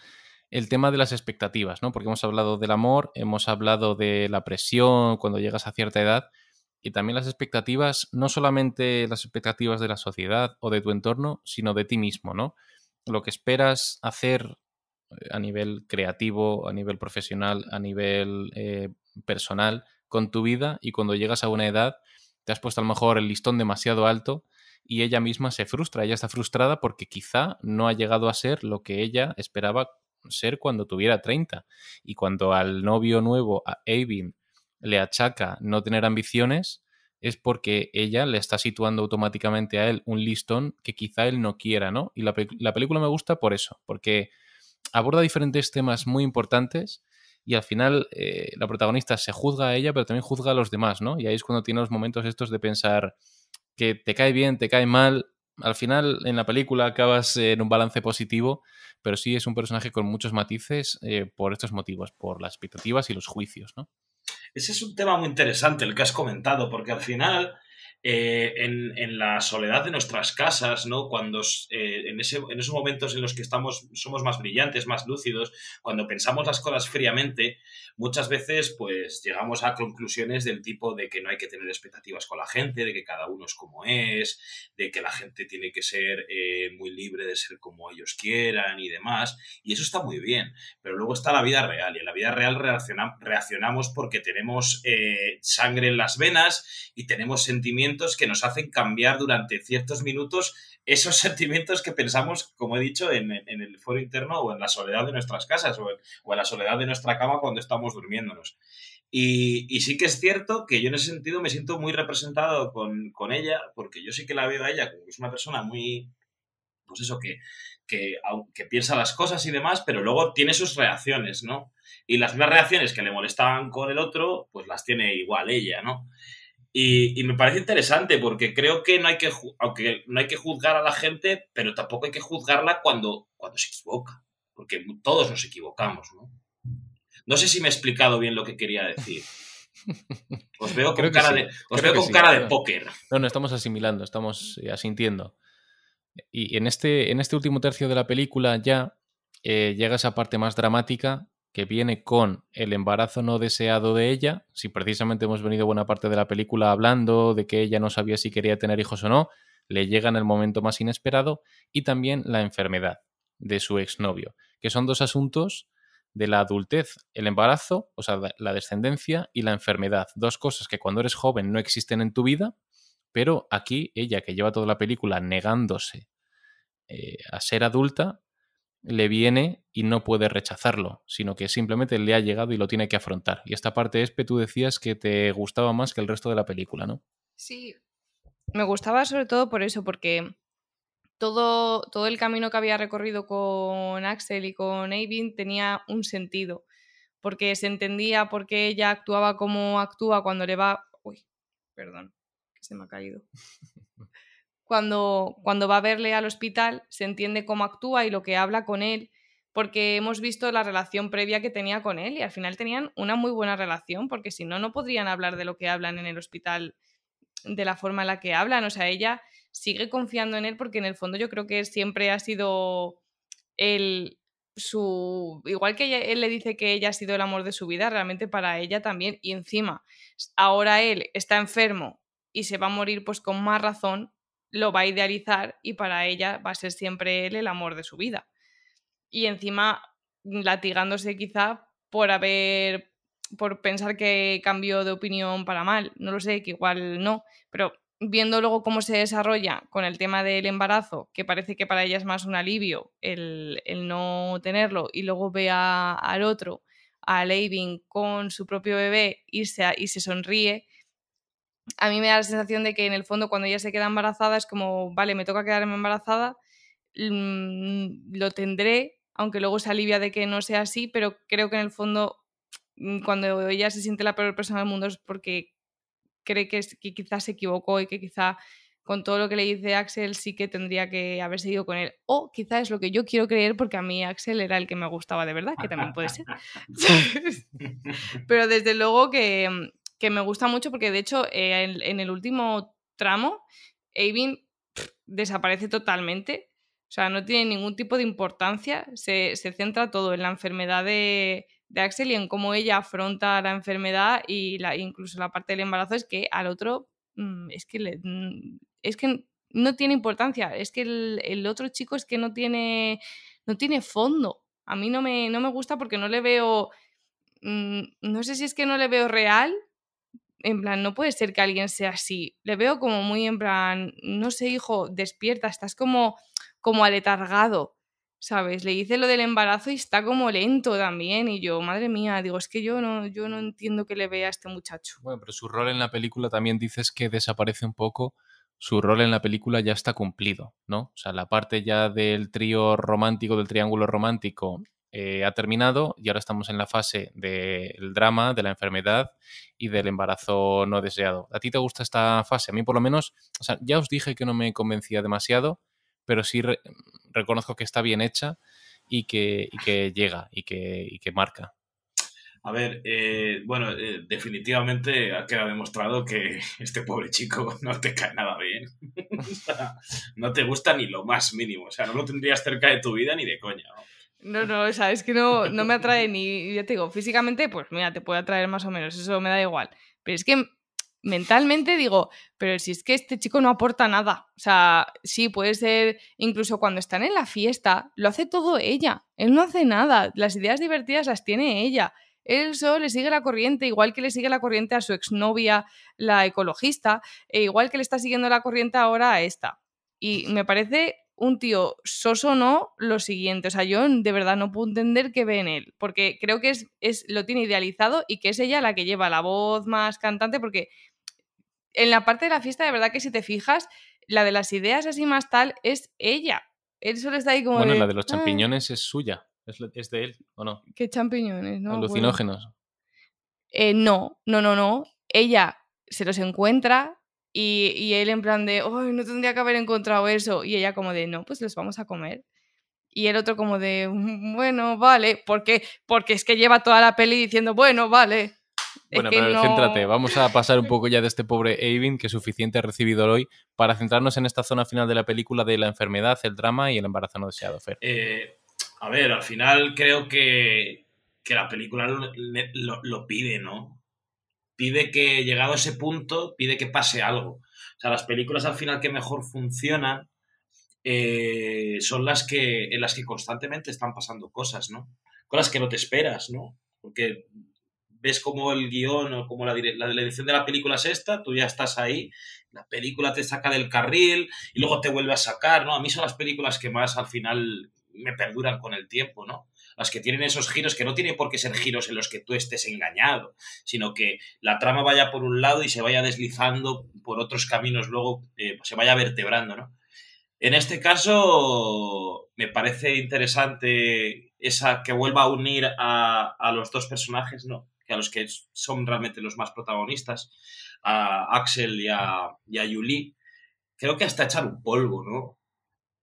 el tema de las expectativas, ¿no? Porque hemos hablado del amor, hemos hablado de la presión cuando llegas a cierta edad, y también las expectativas, no solamente las expectativas de la sociedad o de tu entorno, sino de ti mismo, ¿no? Lo que esperas hacer eh, a nivel creativo, a nivel profesional, a nivel eh, personal con tu vida y cuando llegas a una edad te has puesto a lo mejor el listón demasiado alto y ella misma se frustra. Ella está frustrada porque quizá no ha llegado a ser lo que ella esperaba ser cuando tuviera 30. Y cuando al novio nuevo, a Avin, le achaca no tener ambiciones, es porque ella le está situando automáticamente a él un listón que quizá él no quiera, ¿no? Y la, la película me gusta por eso, porque aborda diferentes temas muy importantes y al final eh, la protagonista se juzga a ella, pero también juzga a los demás, ¿no? Y ahí es cuando tiene los momentos estos de pensar, que te cae bien, te cae mal. Al final, en la película acabas en un balance positivo, pero sí es un personaje con muchos matices eh, por estos motivos, por las expectativas y los juicios, ¿no? Ese es un tema muy interesante el que has comentado, porque al final eh, en, en, la soledad de nuestras casas, ¿no? Cuando eh, en, ese, en, esos momentos en los que estamos, somos más brillantes, más lúcidos, cuando pensamos las cosas fríamente, muchas veces pues llegamos a conclusiones del tipo de que no hay que tener expectativas con la gente, de que cada uno es como es, de que la gente tiene que ser eh, muy libre de ser como ellos quieran y demás, y eso está muy bien, pero luego está la vida real, y en la vida real reacciona, reaccionamos porque tenemos sangre en las venas y tenemos sentimientos sentimientos que nos hacen cambiar durante ciertos minutos esos *laughs* sentimientos que pensamos, como he dicho, en, el foro interno o en la soledad de nuestras casas o en, la soledad de nuestra cama cuando estamos durmiéndonos. Y, sí que es cierto que yo en ese sentido me siento muy representado con, con ella, porque yo sí que la veo a ella como que es una persona muy, pues eso, que, que, que, piensa las cosas y demás, pero luego tiene sus reacciones, ¿no? Y las mismas reacciones que le molestaban con el otro, pues las tiene igual ella, ¿no? Y, me parece interesante porque creo que no hay que, aunque no hay que juzgar a la gente, pero tampoco hay que juzgarla cuando, cuando se equivoca, porque todos nos equivocamos, ¿no? No sé si me he explicado bien lo que quería decir. *laughs* Os veo con cara, de, os veo con cara de póker. No, no, estamos asimilando, estamos eh, asintiendo. Y en este, en este último tercio de la película ya eh, llega esa parte más dramática que viene con el embarazo no deseado de ella. Si precisamente hemos venido buena parte de la película hablando de que ella no sabía si quería tener hijos o no, le llega en el momento más inesperado. Y también la enfermedad de su exnovio, que son dos asuntos de la adultez, el embarazo, o sea, la descendencia y la enfermedad. Dos cosas que cuando eres joven no existen en tu vida pero aquí ella, que lleva toda la película negándose eh, a ser adulta, le viene y no puede rechazarlo, sino que simplemente le ha llegado y lo tiene que afrontar. Y esta parte, Espe, tú decías que te gustaba más que el resto de la película, ¿no? Sí, me gustaba sobre todo por eso, porque todo, todo el camino que había recorrido con Axel y con Eivin tenía un sentido, porque se entendía por qué ella actuaba como actúa cuando le va... Uy, perdón se me ha caído. *laughs* Cuando, cuando va a verle al hospital, se entiende cómo actúa y lo que habla con él, porque hemos visto la relación previa que tenía con él y al final tenían una muy buena relación, porque si no, no podrían hablar de lo que hablan en el hospital de la forma en la que hablan. O sea, ella sigue confiando en él porque en el fondo yo creo que siempre ha sido el, su igual que él le dice que ella ha sido el amor de su vida, realmente para ella también y encima ahora él está enfermo y se va a morir pues con más razón, lo va a idealizar y para ella va a ser siempre él el amor de su vida. Y encima latigándose quizá por haber por pensar que cambió de opinión para mal, no lo sé, que igual no, pero viendo luego cómo se desarrolla con el tema del embarazo, que parece que para ella es más un alivio el, no tenerlo, y luego ve al otro, a Leivin con su propio bebé y y se sonríe, a mí me da la sensación de que en el fondo cuando ella se queda embarazada es como, vale, me toca quedarme embarazada, mm, lo tendré, aunque luego se alivia de que no sea así, pero creo que en el fondo mm, cuando ella se siente la peor persona del mundo es porque cree que, que quizás se equivocó y que quizá con todo lo que le dice Axel sí que tendría que haber seguido con él. O quizá es lo que yo quiero creer porque a mí Axel era el que me gustaba de verdad, que también puede ser. *laughs* *laughs* Pero desde luego que, mm, que me gusta mucho porque de hecho eh, en, el último tramo Avin desaparece totalmente. O sea, no tiene ningún tipo de importancia. Se, centra todo en la enfermedad de, Axel y en cómo ella afronta la enfermedad y la, incluso la parte del embarazo es que al otro mm, es que mm, es que no tiene importancia. Es que el, otro chico es que no tiene, no tiene fondo. A mí no me, no me gusta porque no le veo. Mm, no sé si es que no le veo real en plan, no puede ser que alguien sea así. Le veo como muy en plan, no sé, hijo, despierta, estás como, como aletargado, ¿sabes? Le dice lo del embarazo y está como lento también. Y yo, madre mía, digo, es que yo no, yo no entiendo que le vea a este muchacho. Bueno, pero su rol en la película también dices que desaparece un poco. Su rol en la película ya está cumplido, ¿no? O sea, la parte ya del trío romántico, del triángulo romántico, eh, ha terminado y ahora estamos en la fase del drama, de la enfermedad y del embarazo no deseado. ¿A ti te gusta esta fase? A mí por lo menos, o sea, ya os dije que no me convencía demasiado, pero sí reconozco que está bien hecha y que, llega y que, marca. A ver, eh, bueno, eh, definitivamente ha quedado demostrado que *laughs* este pobre chico no te cae nada bien. *laughs* no te gusta ni lo más mínimo. O sea, no lo tendrías cerca de tu vida ni de coña. No, no, o sea, es que no, no me atrae ni, yo te digo, físicamente, pues mira, te puede atraer más o menos, eso me da igual. Pero es que mentalmente digo, pero si es que este chico no aporta nada. O sea, sí, puede ser, incluso cuando están en la fiesta, lo hace todo ella. Él no hace nada. Las ideas divertidas las tiene ella. Él solo le sigue la corriente, igual que le sigue la corriente a su exnovia, la ecologista, e igual que le está siguiendo la corriente ahora a esta. Y me parece un tío soso no lo siguiente. O sea, yo de verdad no puedo entender qué ve en él, porque creo que es, es, lo tiene idealizado y que es ella la que lleva la voz más cantante, porque en la parte de la fiesta, de verdad que si te fijas, la de las ideas así más tal es ella. Él solo está ahí como. Bueno, de, la de los "Ah, champiñones es suya. Es, es de él, ¿o no? ¿Qué champiñones? No, Bueno. Alucinógenos. Eh, no, no, no, no. Ella se los encuentra y, y él en plan de, ¡ay, no tendría que haber encontrado eso! Y ella como de, no, pues los vamos a comer. Y el otro como de, "Mm, bueno, vale, porque Porque es que lleva toda la peli diciendo, bueno, vale. Es Bueno, que pero no- céntrate, vamos a pasar un poco ya de este pobre Avin, que suficiente ha recibido hoy, para centrarnos en esta zona final de la película de la enfermedad, el drama y el embarazo no deseado, Fer. Eh, a ver, al final creo que, que la película lo, lo- lo pide, ¿no? Pide que, llegado a ese punto, pide que pase algo. O sea, las películas al final que mejor funcionan eh, son las que, en las que constantemente están pasando cosas, ¿no? Cosas que no te esperas, ¿no? Porque ves como el guion o como la, dire- la dirección de la película es esta, tú ya estás ahí, la película te saca del carril y luego te vuelve a sacar, ¿no? A mí son las películas que más al final me perduran con el tiempo, ¿no? Las que tienen esos giros que no tienen por qué ser giros en los que tú estés engañado, sino que la trama vaya por un lado y se vaya deslizando por otros caminos, luego eh, se vaya vertebrando, ¿no? En este caso, me parece interesante esa que vuelva a unir a, a los dos personajes, ¿no? Que a los que son realmente los más protagonistas, a Axel y a, y a Yuli. Creo que hasta echar un polvo, ¿no?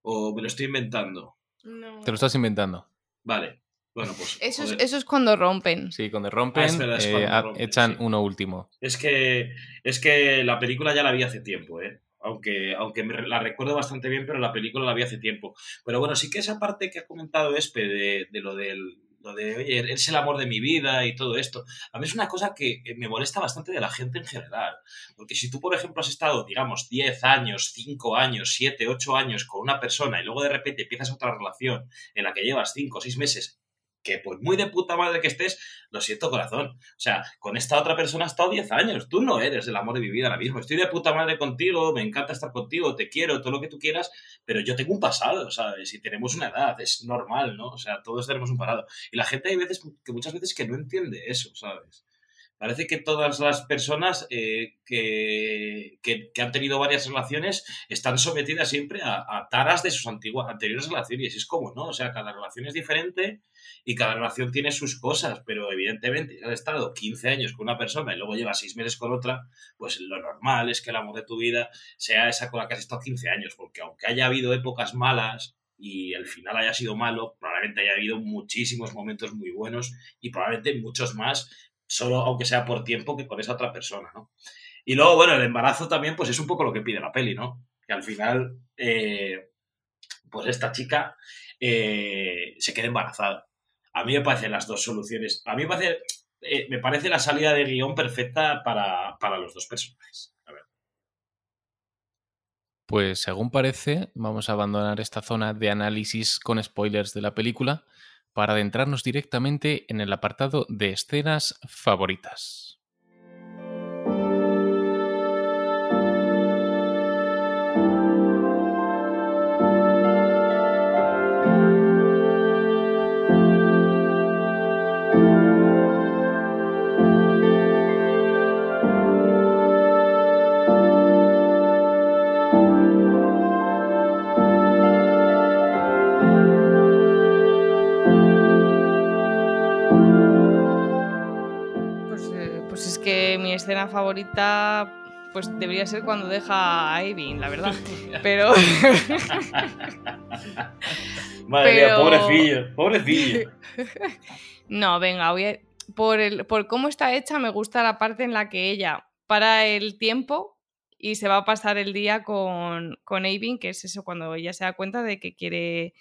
O me lo estoy inventando. No. Te lo estás inventando. Vale. Bueno, pues. Eso es, joder. eso es cuando rompen. Sí, cuando rompen, Ah, es verdad, es eh, cuando rompen, echan sí. uno último. Es que, es que la película ya la vi hace tiempo, ¿eh? Aunque, aunque me la recuerdo bastante bien, pero la película la vi hace tiempo. Pero bueno, sí que esa parte que ha comentado Espe de, de lo del lo de, oye, él es el amor de mi vida y todo esto. A mí es una cosa que que me molesta bastante de la gente en general. Porque si tú, por ejemplo, has estado, digamos, 10 años, 5 años, 7, 8 años con una persona y luego de repente empiezas otra relación en la que llevas 5 o 6 meses, que por muy de puta madre que estés, lo siento corazón. O sea, con esta otra persona has estado 10 años. Tú no eres el amor de mi vida ahora mismo. Estoy de puta madre contigo, me encanta estar contigo, te quiero, todo lo que tú quieras, pero yo tengo un pasado, ¿sabes? Y tenemos una edad, es normal, ¿no? O sea, todos tenemos un pasado. Y la gente hay veces, que muchas veces que no entiende eso, ¿sabes? Parece que todas las personas eh, que, que, han tenido varias relaciones están sometidas siempre a, a taras de sus antiguas, anteriores relaciones. Es como, ¿no? O sea, cada relación es diferente y cada relación tiene sus cosas, pero evidentemente, si has estado 15 años con una persona y luego llevas 6 meses con otra, pues lo normal es que el amor de tu vida sea esa con la que has estado 15 años, porque aunque haya habido épocas malas y el final haya sido malo, probablemente haya habido muchísimos momentos muy buenos y probablemente muchos más, solo aunque sea por tiempo, que con esa otra persona, ¿no? Y luego, bueno, el embarazo también, pues es un poco lo que pide la peli, ¿no? Que al final, eh, pues esta chica eh, se queda embarazada. A mí me parecen las dos soluciones. A mí me parece, eh, me parece la salida de guion perfecta para, para los dos personajes. A ver. Pues según parece, vamos a abandonar esta zona de análisis con spoilers de la película para adentrarnos directamente en el apartado de escenas favoritas. Escena favorita pues debería ser cuando deja a Evin, la verdad. *laughs* Pero *laughs* Madre mía, pobrecillo, pobrecillo. *laughs* no, venga, voy a- por, el, por cómo está hecha me gusta la parte en la que ella para el tiempo y se va a pasar el día con, con Avin, que es eso, cuando ella se da cuenta de que quiere,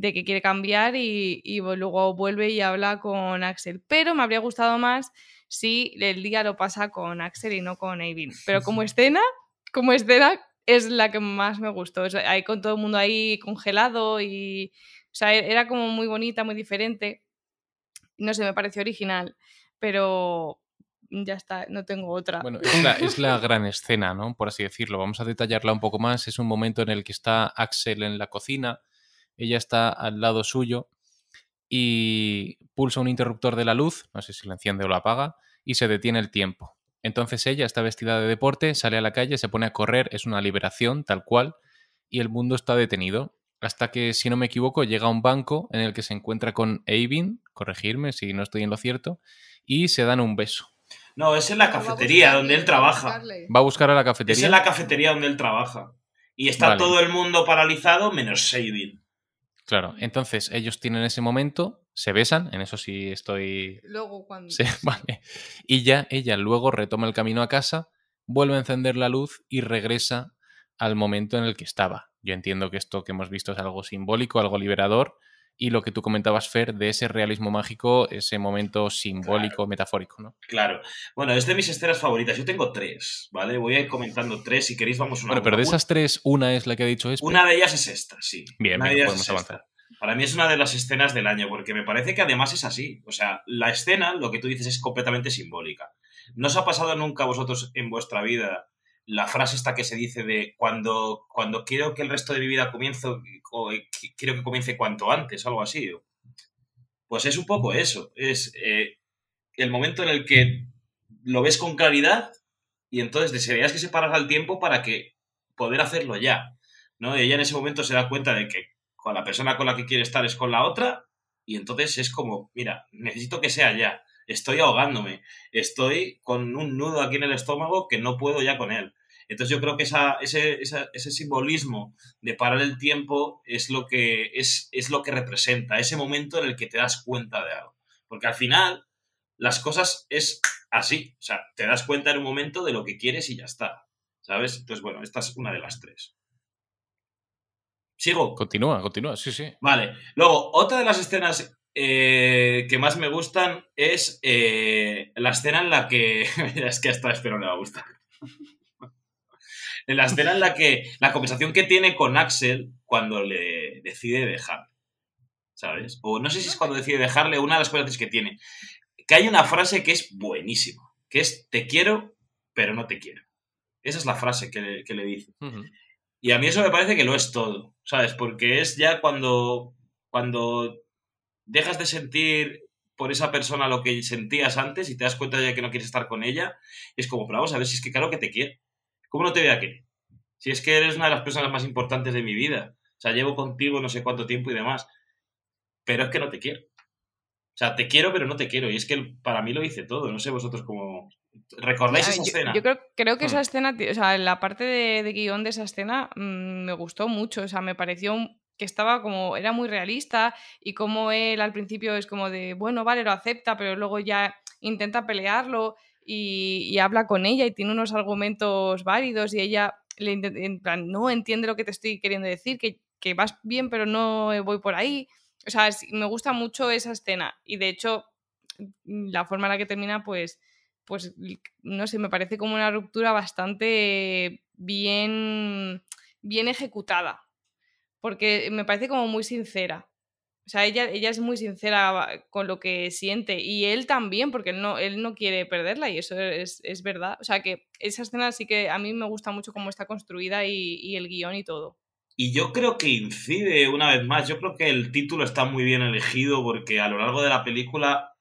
de que quiere cambiar y, y luego vuelve y habla con Axel. Pero me habría gustado más si el día lo pasa con Axel y no con Avin. Pero como escena, como escena es la que más me gustó. Es ahí con todo el mundo ahí congelado y... O sea, era como muy bonita, muy diferente. no sé, me pareció original, pero ya está, no tengo otra. Bueno, es la, es la gran escena, ¿no? Por así decirlo. Vamos a detallarla un poco más. Es un momento en el que está Axel en la cocina, ella está al lado suyo y pulsa un interruptor de la luz, no sé si lo enciende o lo apaga, y se detiene el tiempo. Entonces ella está vestida de deporte, sale a la calle, se pone a correr, es una liberación tal cual, y el mundo está detenido. Hasta que, si no me equivoco, llega a un banco en el que se encuentra con Eivin, corregirme si no estoy en lo cierto, y se dan un beso. No, es en la cafetería donde él trabaja. Va a buscar a la Es cafetería. en la cafetería donde él trabaja. Y está Vale. todo el mundo paralizado menos Sabin. Claro, entonces ellos tienen ese momento, se besan, en eso sí estoy Luego cuando... *laughs* Sí, vale. Y ya ella luego retoma el camino a casa, vuelve a encender la luz y regresa al momento en el que estaba. Yo entiendo que esto que hemos visto es algo simbólico, algo liberador, y lo que tú comentabas, Fer, de ese realismo mágico, ese momento simbólico, metafórico, ¿no? Claro. Bueno, es de mis escenas favoritas. Yo tengo tres, ¿vale? Voy a ir comentando tres. Si queréis, vamos una Bueno, pero de esas tres, una es la que ha dicho Espe. Una de ellas es esta, sí. Bien, Una de venga, ellas podemos es esta. avanzar. Para mí es una de las escenas del año, porque me parece que además es así. O sea, la escena, lo que tú dices, es completamente simbólica. ¿No os ha pasado nunca a vosotros en vuestra vida la frase esta que se dice de cuando, cuando quiero que el resto de mi vida comience, o eh, qui- quiero que comience cuanto antes, algo así? Pues es un poco eso. Es eh, el momento en el que lo ves con claridad y entonces desearías que se parara el tiempo para que poder hacerlo ya. ¿no? Y ella en ese momento se da cuenta de que con la persona con la que quiere estar es con la otra y entonces es como, mira, necesito que sea ya. Estoy ahogándome. Estoy con un nudo aquí en el estómago que no puedo ya con él. Entonces yo creo que esa, ese, esa- ese simbolismo de parar el tiempo es lo, que, es, es lo que representa, ese momento en el que te das cuenta de algo. Porque al final las cosas es así. O sea, te das cuenta en un momento de lo que quieres y ya está. ¿Sabes? Entonces, bueno, esta es una de las tres. ¿Sigo? Continúa, continúa, sí, sí. Vale. Luego, otra de las escenas eh, que más me gustan es eh, la escena en la que. *laughs* es que hasta espero le va a gustar. En la escena en la que. La conversación que tiene con Axel cuando le decide dejar. ¿Sabes? O no sé si es cuando decide dejarle, una de las conversaciones que tiene. Que hay una frase que es buenísima. Que es: Te quiero, pero no te quiero. Esa es la frase que le- que le dice. Y a mí eso me parece que lo es todo, ¿sabes? Porque es ya cuando, cuando dejas de sentir por esa persona lo que sentías antes y te das cuenta ya que no quieres estar con ella, es como, pero vamos a ver si es que claro que te quiere. ¿Cómo no te voy a querer? Si es que eres una de las personas más importantes de mi vida. O sea, llevo contigo no sé cuánto tiempo y demás. Pero es que no te quiero. O sea, te quiero, pero no te quiero. Y es que para mí lo hice todo. No sé vosotros cómo... ¿Recordáis esa yo, escena? yo creo, creo que esa Hmm. escena, o sea, la parte de, de guion de esa escena mm, me gustó mucho. O sea, me pareció un- que estaba como, era muy realista y como él al principio es como de, bueno, vale, lo acepta, pero luego ya intenta pelearlo y, habla con ella y tiene unos argumentos válidos y ella no entiende lo que te estoy queriendo decir, que, que vas bien, pero no voy por ahí. O sea, me gusta mucho esa escena y de hecho mm, la forma en la que termina, pues, pues no sé, me parece como una ruptura bastante bien, bien ejecutada, porque me parece como muy sincera. O sea, ella, ella es muy sincera con lo que siente y él también, porque él no, él no quiere perderla y eso es, es verdad. O sea, que esa escena sí que a mí me gusta mucho cómo está construida y, y el guion y todo. Y yo creo que incide una vez más. Yo creo que el título está muy bien elegido porque a lo largo de la película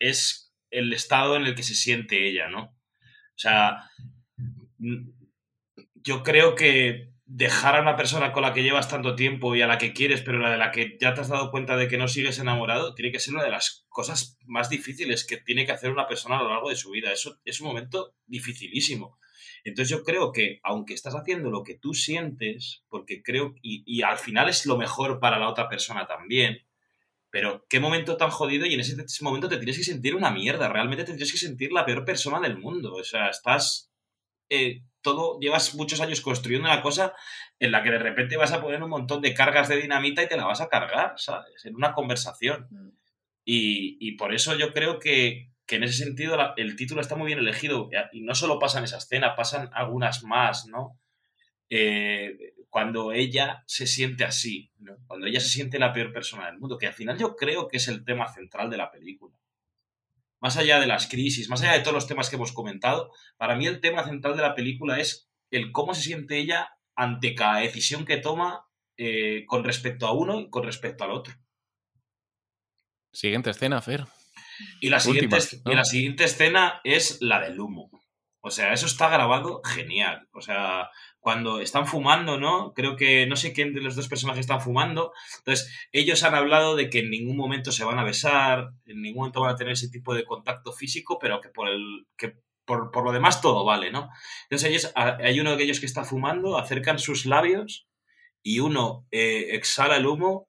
es el estado en el que se siente ella, ¿no? O sea, yo creo que dejar a una persona con la que llevas tanto tiempo y a la que quieres, pero la de la que ya te has dado cuenta de que no sigues enamorado, tiene que ser una de las cosas más difíciles que tiene que hacer una persona a lo largo de su vida. Eso es un momento dificilísimo. Entonces yo creo que aunque estás haciendo lo que tú sientes, porque creo, y, y al final es lo mejor para la otra persona también, pero qué momento tan jodido y en ese, momento te tienes que sentir una mierda, realmente te tienes que sentir la peor persona del mundo, o sea, estás, eh, todo, llevas muchos años construyendo una cosa en la que de repente vas a poner un montón de cargas de dinamita y te la vas a cargar, ¿sabes? En una conversación. Y, y por eso yo creo que, que en ese sentido la- el título está muy bien elegido. Y no solo pasa en esa escena, pasan algunas más, ¿no? Eh, cuando ella se siente así, ¿no? cuando ella se siente la peor persona del mundo, que al final yo creo que es el tema central de la película. Más allá de las crisis, más allá de todos los temas que hemos comentado, para mí el tema central de la película es el cómo se siente ella ante cada decisión que toma eh, con respecto a uno y con respecto al otro. Siguiente escena, Fer. Y la, siguiente, Última, ¿no? y la siguiente escena es la del humo. O sea, eso está grabado genial. O sea, cuando están fumando, ¿no? Creo que no sé quién de los dos personajes están fumando. Entonces, ellos han hablado de que en ningún momento se van a besar, en ningún momento van a tener ese tipo de contacto físico, pero que por el. que por, por lo demás todo vale, ¿no? Entonces ellos, a- hay uno de ellos que está fumando, acercan sus labios y uno eh, exhala el humo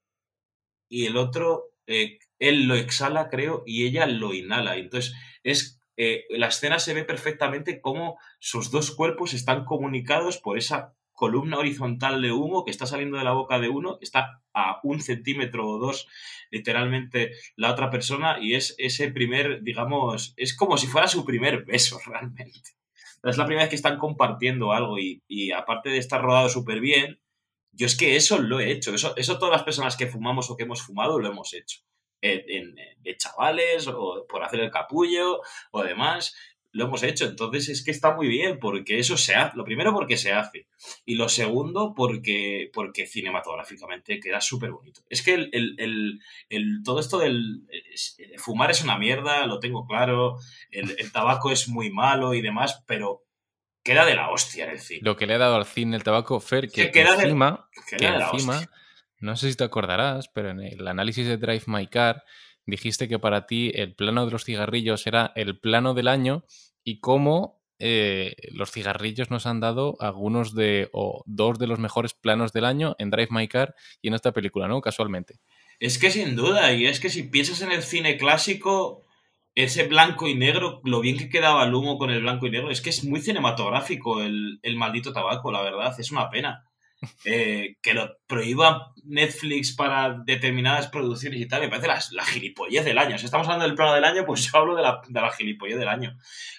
y el otro, eh, él lo exhala, creo, y ella lo inhala. Entonces, es, eh, la escena se ve perfectamente cómo sus dos cuerpos están comunicados por esa columna horizontal de humo que está saliendo de la boca de uno, está a un centímetro o dos literalmente la otra persona y es ese primer, digamos, es como si fuera su primer beso *laughs* realmente. Es la primera vez que están compartiendo algo y, y aparte de estar rodado súper bien, yo es que eso lo he hecho. Eso, eso todas las personas que fumamos o que hemos fumado lo hemos hecho. En, de chavales o por hacer el capullo o demás, lo hemos hecho. Entonces es que está muy bien porque eso se hace. Lo primero porque se hace. Y lo segundo porque, porque cinematográficamente queda súper bonito. Es que el, el- el- el- todo esto del fumar es una mierda, lo tengo claro. El, el tabaco es muy malo y demás, pero queda de la hostia en el cine. Lo que le ha dado al cine el tabaco, Fer, que, Que queda de- encima, Queda que de la encima, hostia. No sé si te acordarás, pero en el análisis de Drive My Car dijiste que para ti el plano de los cigarrillos era el plano del año y cómo eh, los cigarrillos nos han dado algunos de, o dos de los mejores planos del año en Drive My Car y en esta película, ¿no? Casualmente. Es que sin duda, y es que si piensas en el cine clásico, ese blanco y negro, lo bien que quedaba el humo con el blanco y negro, es que es muy cinematográfico el, el maldito tabaco, la verdad, es una pena. Eh, que lo prohíba Netflix para determinadas producciones y tal, me parece la, la gilipollez del año. Si estamos hablando del plano del año, pues yo hablo de la, de la gilipollez del año.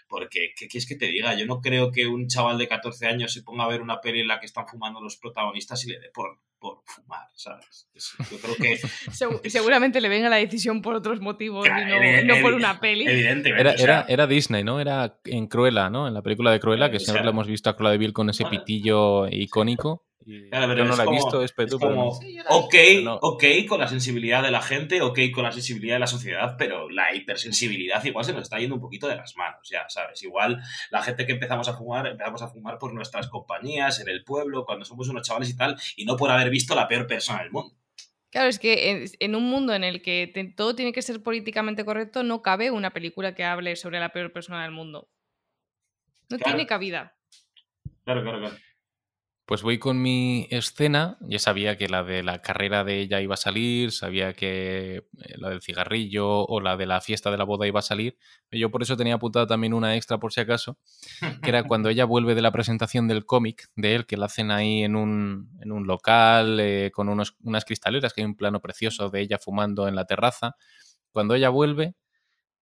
Porque, ¿qué quieres que te diga? Yo no creo que un chaval de 14 años se ponga a ver una peli en la que están fumando los protagonistas y le dé por, por fumar, ¿sabes? Es- yo creo que *laughs* Segu- seguramente le venga la decisión por otros motivos y no, por una peli. Evidentemente. Era, o sea, era, era Disney, ¿no? Era en Cruella, ¿no? En la película de Cruella, Eh, que o siempre sea- lo hemos visto a Cruella de Vil con ese Bueno, pitillo icónico. Y Claro, pero yo no es la he como- visto, es es Petu, pero como, ok, No. ok con la sensibilidad de la gente, ok con la sensibilidad de la sociedad, pero la hipersensibilidad igual se nos está yendo un poquito de las manos, ya sabes. Igual la gente que empezamos a fumar, empezamos a fumar por nuestras compañías, en el pueblo, cuando somos unos chavales y tal, y no por haber visto la peor persona del mundo. Claro, es que en, en un mundo en el que te- todo tiene que ser políticamente correcto, no cabe una película que hable sobre la peor persona del mundo. No Claro. tiene cabida. Claro, claro, claro. Pues voy con mi escena. Ya sabía que la de la carrera de ella iba a salir, sabía que eh, la del cigarrillo o la de la fiesta de la boda iba a salir. Yo por eso tenía apuntada también una extra por si acaso, *laughs* que era cuando ella vuelve de la presentación del cómic de él, que la hacen ahí en un, en un local eh, con unos, unas cristaleras, que hay un plano precioso de ella fumando en la terraza. Cuando ella vuelve,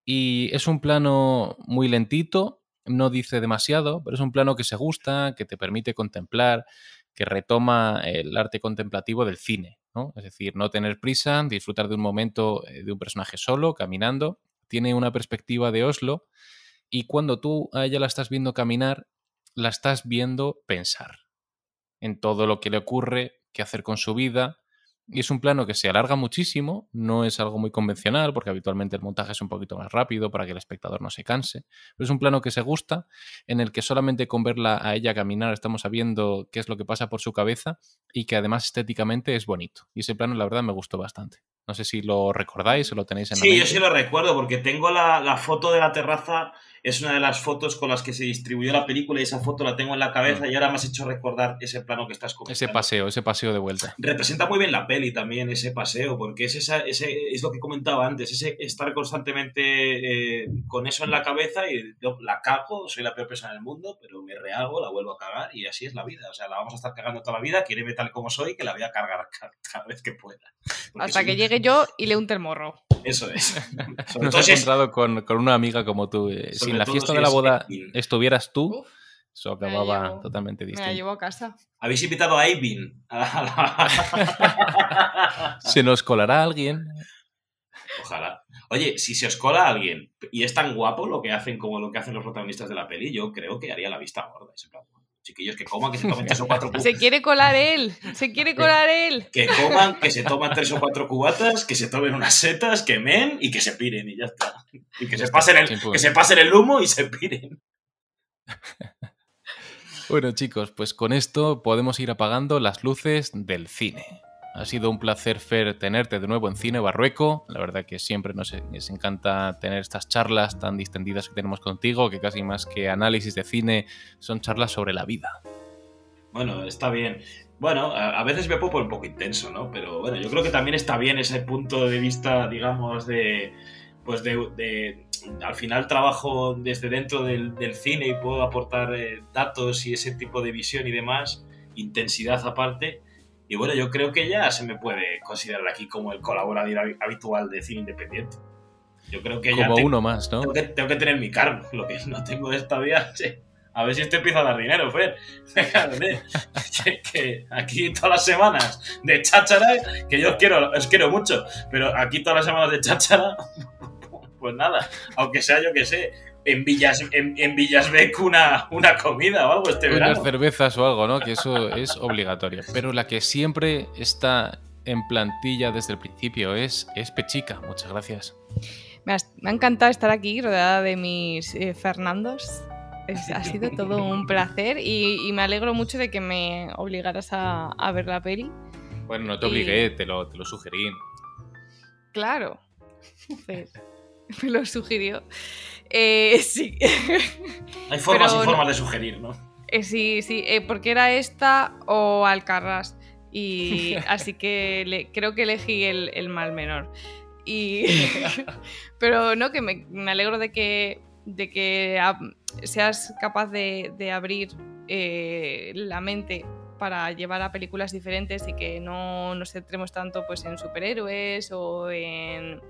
y es un plano muy lentito, no dice demasiado, pero es un plano que se gusta, que te permite contemplar, que retoma el arte contemplativo del cine, ¿no? Es decir, no tener prisa, disfrutar de un momento eh, de un personaje solo, caminando. Tiene una perspectiva de Oslo y cuando tú a ella la estás viendo caminar, la estás viendo pensar en todo lo que le ocurre, qué hacer con su vida. Y es un plano que se alarga muchísimo, no es algo muy convencional, porque habitualmente el montaje es un poquito más rápido para que el espectador no se canse. Pero es un plano que se gusta, en el que solamente con verla a ella caminar estamos sabiendo qué es lo que pasa por su cabeza y que además estéticamente es bonito. Y ese plano, la verdad, me gustó bastante. No sé si lo recordáis o lo tenéis en la Sí, yo mente. sí lo recuerdo porque tengo la, la foto de la terraza, es una de las fotos con las que se distribuyó la película y esa foto la tengo en la cabeza y ahora me has hecho recordar ese plano que estás comentando. Ese paseo, ese paseo de vuelta. representa muy bien la peli también, ese paseo, porque es, esa, ese, es lo que comentaba antes, ese estar constantemente eh, con eso en la cabeza y yo la cago, soy la peor persona del mundo, pero me rehago, la vuelvo a cagar y así es la vida. O sea, la vamos a estar cagando toda la vida, quiéreme tal como soy, que la voy a cargar *laughs* cada, vez que pueda. Porque Hasta soy que llegue yo y le unte el morro. Eso es. *laughs* Nos es- encontrado con, con una amiga como tú. eh, Si Sobre en la fiesta si de la boda estuvieras tú, Uf. Eso Me acababa llevo. totalmente Me la distinto. llevo a casa. Habéis invitado a Aivin. A la- ¿Se nos colará alguien? Ojalá. Oye, si se os cola alguien y es tan guapo lo que hacen como lo que hacen los protagonistas de la peli, yo creo que haría la vista gorda. Es en plan, chiquillos, que coman, que se tomen tres o cuatro *laughs* cu- Se quiere colar él. Se quiere colar él. Que coman, que se toman tres o cuatro cubatas, que se tomen unas setas, que men y que se piren y ya está. Y que se pasen el, que se pasen el humo y se piren. *laughs* Bueno, chicos, pues con esto podemos ir apagando las luces del cine. Ha sido un placer, Fer, tenerte de nuevo en Cine Barrueco. La verdad que siempre nos, nos encanta tener estas charlas tan distendidas que tenemos contigo, que casi más que análisis de cine son charlas sobre la vida. Bueno, está bien. Bueno, a, veces me pongo un poco intenso, ¿no? Pero bueno, yo creo que también está bien ese punto de vista, digamos, de. Pues de. al final trabajo desde dentro del, del cine y puedo aportar eh, datos y ese tipo de visión y demás, intensidad aparte. Y bueno, yo creo que ya se me puede considerar aquí como el colaborador habi- habitual de cine independiente. Yo creo que ya Como tengo- uno más, ¿no? tengo que, tengo que tener mi cargo. Lo que no tengo esta vida, *laughs* sí. A ver si esto empieza a dar dinero, Fer. *laughs* Que, *laughs* que aquí todas las semanas de cháchara, que yo os quiero, os quiero mucho, pero aquí todas las semanas de cháchara, pues nada, aunque sea yo que sé, en Villas, en, en Villasbec una, una comida o algo este Unas verano. cervezas o algo, ¿no? Que eso es obligatorio. Pero la que siempre está en plantilla desde el principio es, es Pechica. Muchas gracias. Me ha, me ha encantado estar aquí rodeada de mis eh, Fernandos. Es- ha sido todo un placer y, y me alegro mucho de que me obligaras a, a ver la peli. Bueno, no te Y- obligué, te lo, te lo sugerí. Claro. Fer, me lo sugirió. Eh, *laughs* sí. Hay formas pero y formas de sugerir, ¿no? Eh, sí, sí, eh, porque era esta o Alcarrás. Y *laughs* así que le- creo que elegí el, el mal menor. Y, *laughs* pero no, que me, me alegro de que, de que seas capaz de, de abrir eh, la mente para llevar a películas diferentes y que no nos centremos tanto pues, en superhéroes o en,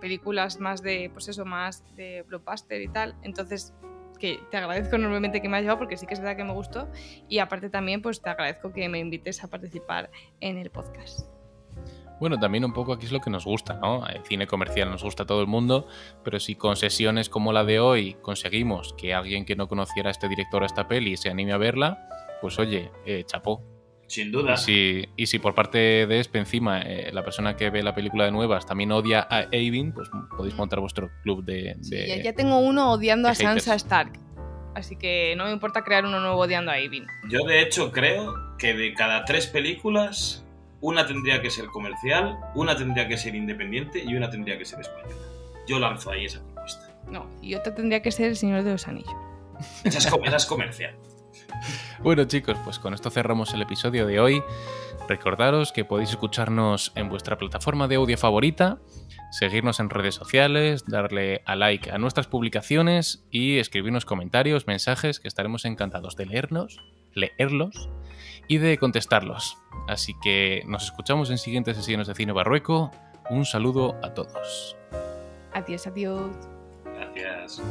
películas más de, pues eso, más de blockbuster y tal. Entonces, que te agradezco enormemente que me hayas llevado porque sí que es verdad que me gustó y aparte también pues te agradezco que me invites a participar en el podcast. Bueno, también un poco aquí es lo que nos gusta, ¿no? El cine comercial nos gusta a todo el mundo, pero si con sesiones como la de hoy conseguimos que alguien que no conociera a este director a esta peli se anime a verla, pues oye, eh, chapó. Sin duda. Y si, y si por parte de Espe encima eh, la persona que ve la película de nuevas también odia a Avin, pues podéis montar vuestro club de... de- Ya, ya tengo uno odiando a Sansa. Stark, así que no me importa crear uno nuevo odiando a Avin. Yo de hecho creo que de cada tres películas, una tendría que ser comercial, una tendría que ser independiente y una tendría que ser española. Yo lanzo ahí esa propuesta. No, y otra tendría que ser el Señor de los Anillos. Esa es, com- esa es comercial. *laughs* Bueno chicos, pues con esto cerramos el episodio de hoy. Recordaros que podéis escucharnos en vuestra plataforma de audio favorita, seguirnos en redes sociales, darle a like a nuestras publicaciones y escribirnos comentarios, mensajes que estaremos encantados de leernos, leerlos y de contestarlos. Así que nos escuchamos en siguientes sesiones de Cine Barrueco. Un saludo a todos. Adiós, adiós. Gracias.